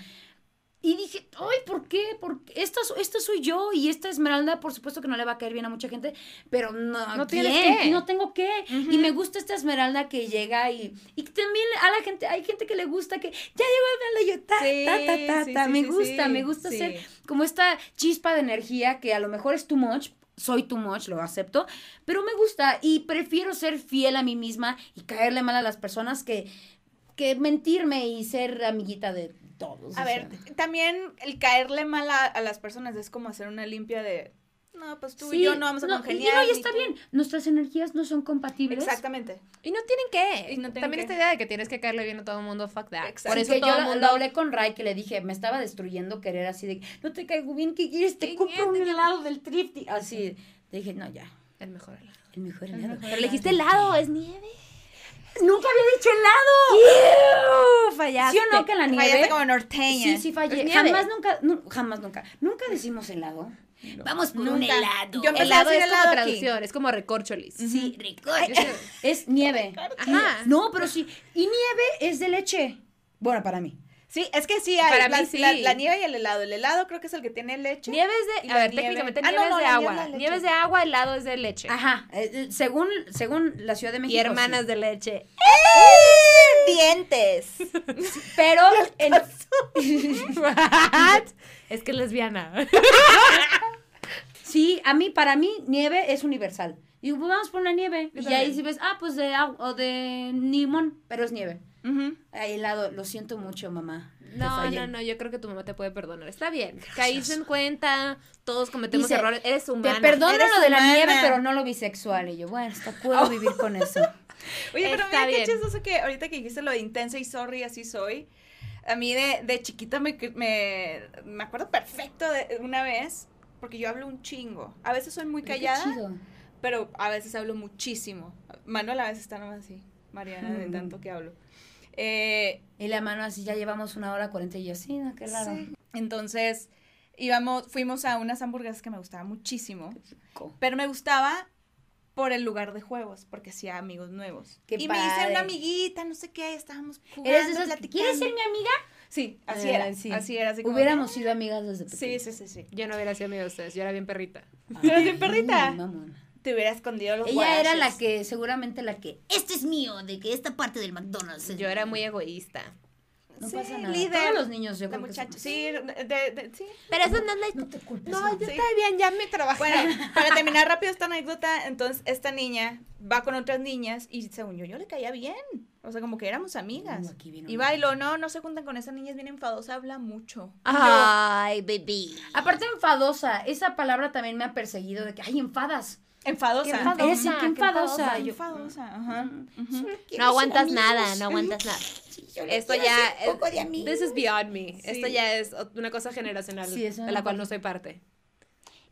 Y dije, ay, ¿por qué? Porque esta, esta soy yo y esta esmeralda, por supuesto que no le va a caer bien a mucha gente, pero no, No tienes que. No tengo que. Y me gusta esta esmeralda que llega y, y también a la gente, hay gente que le gusta que ya llegó Esmeralda y yo, ta, Sí, ta, ta, ta, sí, ta. sí, me gusta, me gusta ser como esta chispa de energía que a lo mejor es too much, soy too much, lo acepto, pero me gusta y prefiero ser fiel a mí misma y caerle mal a las personas que, que mentirme y ser amiguita de todos. A ver, sea. también el caerle mal a, a las personas es como hacer una limpia de, no, pues tú y Sí, yo no vamos a no, congeniar. Y, no, y está tú". bien, nuestras energías no son compatibles. Exactamente. Y no tienen que. Y no tienen También que. esta idea de que tienes que caerle bien a todo el mundo, fuck that. Exacto. Por eso que todo yo el mundo... lo hablé con Ray que le dije, me estaba destruyendo querer así de, no te caigo bien, ¿qué quieres? Te ¿Qué compro un helado del thrifty. Así, le dije, no, ya, El mejor helado. el mejor helado. Pero le dijiste helado, es nieve. Nunca había dicho helado. ¡Ew! Fallaste. ¿Sí o no que la nieve? Fallaste como norteña. Sí, sí fallé. Jamás nunca, nu- jamás nunca. Nunca decimos helado. Vamos por un helado. Yo empecé Helado a decir es como helado aquí. traducción, es como recorcholis. Sí, recorcho. Es nieve. Ajá. No, pero sí. Y nieve es de leche. Bueno, para mí. Sí, es que sí hay. Para la, mí sí. La, la nieve y el helado. El helado creo que es el que tiene leche. Nieves de... A ver, nieve. técnicamente Ah, no, nieves no, de nieve agua. leche. Nieves de agua, helado es de leche. Ajá. eh, eh, según, según la Ciudad de México. Y hermanas sí. de leche. Dientes. Pero en, What? Es que es lesbiana. sí, a mí, para mí, nieve es universal. Y digo, pues vamos por una nieve. Yo y también. ahí si ves, ah, pues de agua o de limón, pero es nieve. Ujú. Ay, helado, lo siento mucho, mamá. Te No, no, no, yo creo que tu mamá te puede perdonar. Está bien. Caíste en cuenta, todos cometemos Dice, errores. Eres Te humana. perdono Eres lo de la nieve, pero no lo bisexual. Y yo, bueno, hasta puedo vivir con eso. Oye, pero Está mira qué chistoso que ahorita que dijiste lo de intensa y sorry, así soy. A mí de, de chiquita me, me, me acuerdo perfecto de una vez, porque yo hablo un chingo. A veces soy muy callada, pero a veces hablo muchísimo. Manuel a veces está nomás así, Mariana, de Mm. tanto que hablo. Eh, Y la mano así, ya llevamos una hora cuarenta y yo, sí, no, qué raro. sí. Entonces, íbamos, fuimos a unas hamburguesas que me gustaban muchísimo, pero me gustaba por el lugar de juegos, porque hacía amigos nuevos. Qué y me hice una amiguita, no sé qué, estábamos jugando. ¿Quieres ser mi amiga? Sí, así Ah, era, sí. así era. Así como Hubiéramos sido amigas desde Sí, pequeñas. sí, sí, sí. Yo no hubiera sido amiga de ustedes, yo era bien perrita. Pero bien perrita. Ay, mamona. Te hubiera escondido los Ella era la que, seguramente la que... Este es mío, de que esta parte del McDonald's. es Yo era mío. muy egoísta. No Sí, pasa nada. líder. Todos los niños, yo La creo muchacha, sí, de, de- sí. Pero eso no es la No te culpes. No, yo Sí. estoy bien, ya me trabajé. Bueno, para terminar rápido esta anécdota, entonces esta niña va con otras niñas y según yo, yo le caía bien. O sea, como que éramos amigas. Y bailo, no, no se juntan con esa niña, es bien enfadosa, habla mucho. Ay, baby. Aparte enfadosa, esa palabra también me ha perseguido de que, ay, enfadas. Enfadosa. Qué enfadosa. Eres sí, qué qué enfadosa. Yo- Enfadosa, ajá. No aguantas nada, no aguantas nada. Esto ya un poco de es, amigos. this is beyond me. Esto ya es una cosa generacional Sí, eso de la cual no soy parte.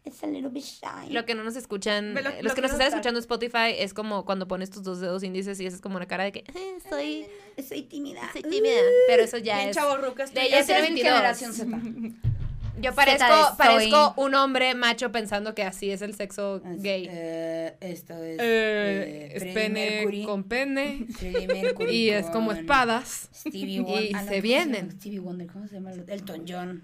It's a little bit shy. Lo que no nos escuchan, lo- eh, lo los que que nos no están está. escuchando en Spotify es como cuando pones tus dos dedos índices y haces como una cara de que eh, soy, Soy tímida. soy tímida, pero eso ya Bien es. chavorrucas. de tú ella ya es tiene Esa es mi 22. generación Z. Yo parezco, parezco un hombre macho pensando que así es el sexo gay. Eh, esto es. Eh, eh, es pene Mercury. con pene y es como espadas. Stevie Y Wonder. se ¿cómo llama? vienen. Stevie Wonder, ¿cómo se llama? Elton John.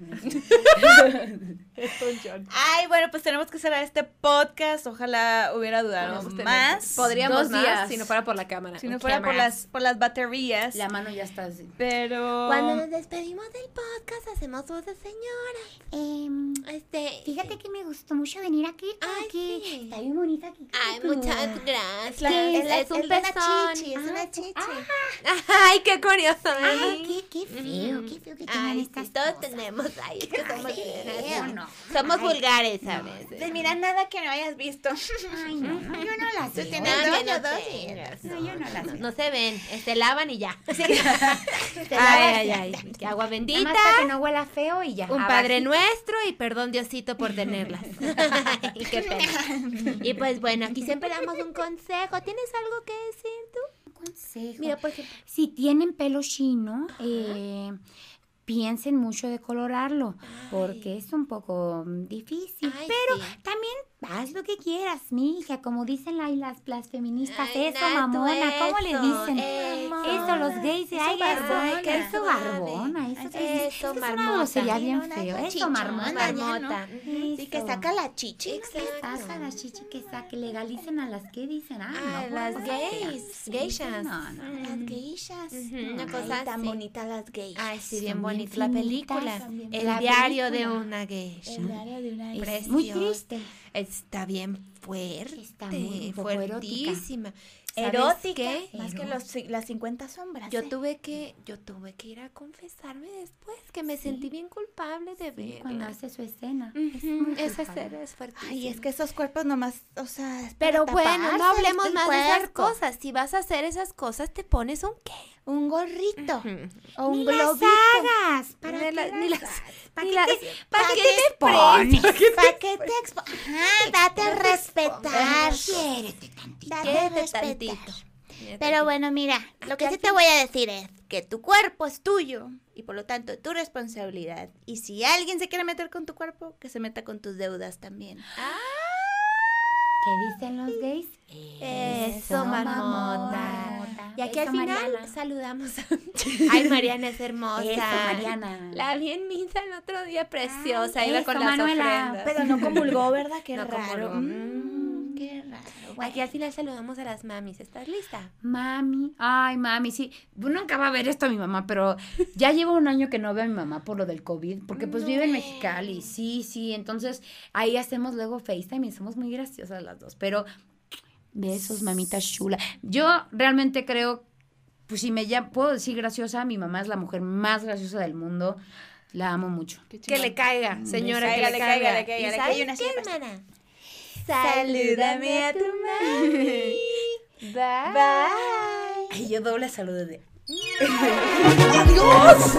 Ay, bueno, pues tenemos que cerrar este podcast. Ojalá hubiera durado tener- más. Podríamos Dos más días. si no fuera por la cámara. Si no fuera por las, por las baterías. La mano ya está así. Pero. Cuando nos despedimos del podcast hacemos voz de señora. Em, Este, fíjate que me gustó mucho venir aquí Ay, porque sí. está bien bonita aquí. Ay, tú. muchas gracias. la- es, es- un es una pezón. chichi, es una chichi. Ay, qué curioso. Ay, ¿eh? qué, qué feo, qué feo que tengan Ay, estas sí, todos cosas. tenemos. Ay, es que somos, feo, no. somos Ay, vulgares a veces. Pues mira, nada que no hayas visto. Ay, no, no, yo no las veo. tienes No, dos, no dos. tengas, No, yo no las no, veo. no se ven, se lavan y ya. Ay, ay, ay. Que agua bendita. para que no huela feo y ya. Un. Padre Nuestro y perdón Diosito por tenerlas. Ay, qué pena. Y pues bueno, aquí siempre damos un consejo. ¿Tienes algo que decir tú? Un consejo. Mira, por ejemplo. Si tienen pelo chino, eh, piensen mucho de colorarlo, porque es un poco difícil. Ay, pero sí. también haz lo que quieras, mi hija, como dicen la- las, las feministas, Ay, eso, Nato, mamona, ¿cómo le eso, dicen? eso. Eso, los gays, Eso, ay, barbona. eso, eso, barbona, eso, que- Eso, es una marmota. grosería bien Sí, no, feo, eso, marmota. chichona, Marmota. Sí, que saca la chichi. Que saca las chichi, que saque, legalicen a las que dicen, ay, Ah, no, las gays, Sí, geishas. No, no, Las geishas. Una Ay, cosa tan así. bonitas las geishas. Ay, sí, bien bonita la película. El La diario de una geisha. El diario de una Es muy triste. Está bien fuerte. Está muy- fuertísima. ¿Sabes Erótica. qué? Más que los, las 50 sombras. Yo ¿eh? tuve que, yo tuve que ir a confesarme después, que me sentí bien culpable de Sí, cuando hace su escena. es Esa escena es fuertísima. Ay, es que esos cuerpos nomás, o sea, es para Pero bueno, no hablemos más de esas cosas. Si vas a hacer esas cosas, te pones un qué. Un gorrito. O un Ni las hagas. ¿Para Ni la- ni las? ¿Para ni qué te- ¿Para para qué te pones? ¿Para qué te expo Ajá, date a respetar. Date a respetar. Tantito. Pero bueno, mira, lo que sí te voy a decir es que tu cuerpo es tuyo y por lo tanto tu responsabilidad. Y si alguien se quiere meter con tu cuerpo, que se meta con tus deudas también. ¿Qué dicen los gays? Eso, marmota. Y aquí al final Mariana. saludamos a... Ay, Mariana es hermosa. Eso, Mariana. La vi en misa el otro día, preciosa. Ay, Iba eso, con las Manuela. ofrendas. Pero no comulgó, ¿verdad? Qué No raro. comulgó. Mm, qué raro. Aquí al final saludamos a las mamis. ¿Estás lista? Mami, ay, mami, sí. Nunca va a ver esto a mi mamá, pero ya llevo un año que no veo a mi mamá por lo del COVID, porque pues vive en Mexicali, sí, sí. Entonces ahí hacemos luego FaceTime y somos muy graciosas las dos. Pero besos, mamita chula. Yo realmente creo, pues si me ya puedo decir graciosa, mi mamá es la mujer más graciosa del mundo. La amo mucho. Que le caiga, señora, que Caiga, le le caiga. caiga, le caiga, ¿Y le caiga una qué, hermana? Salúdame a tu mami. Bye. Bye. Ay, yo doble saludo de... ¡Adiós!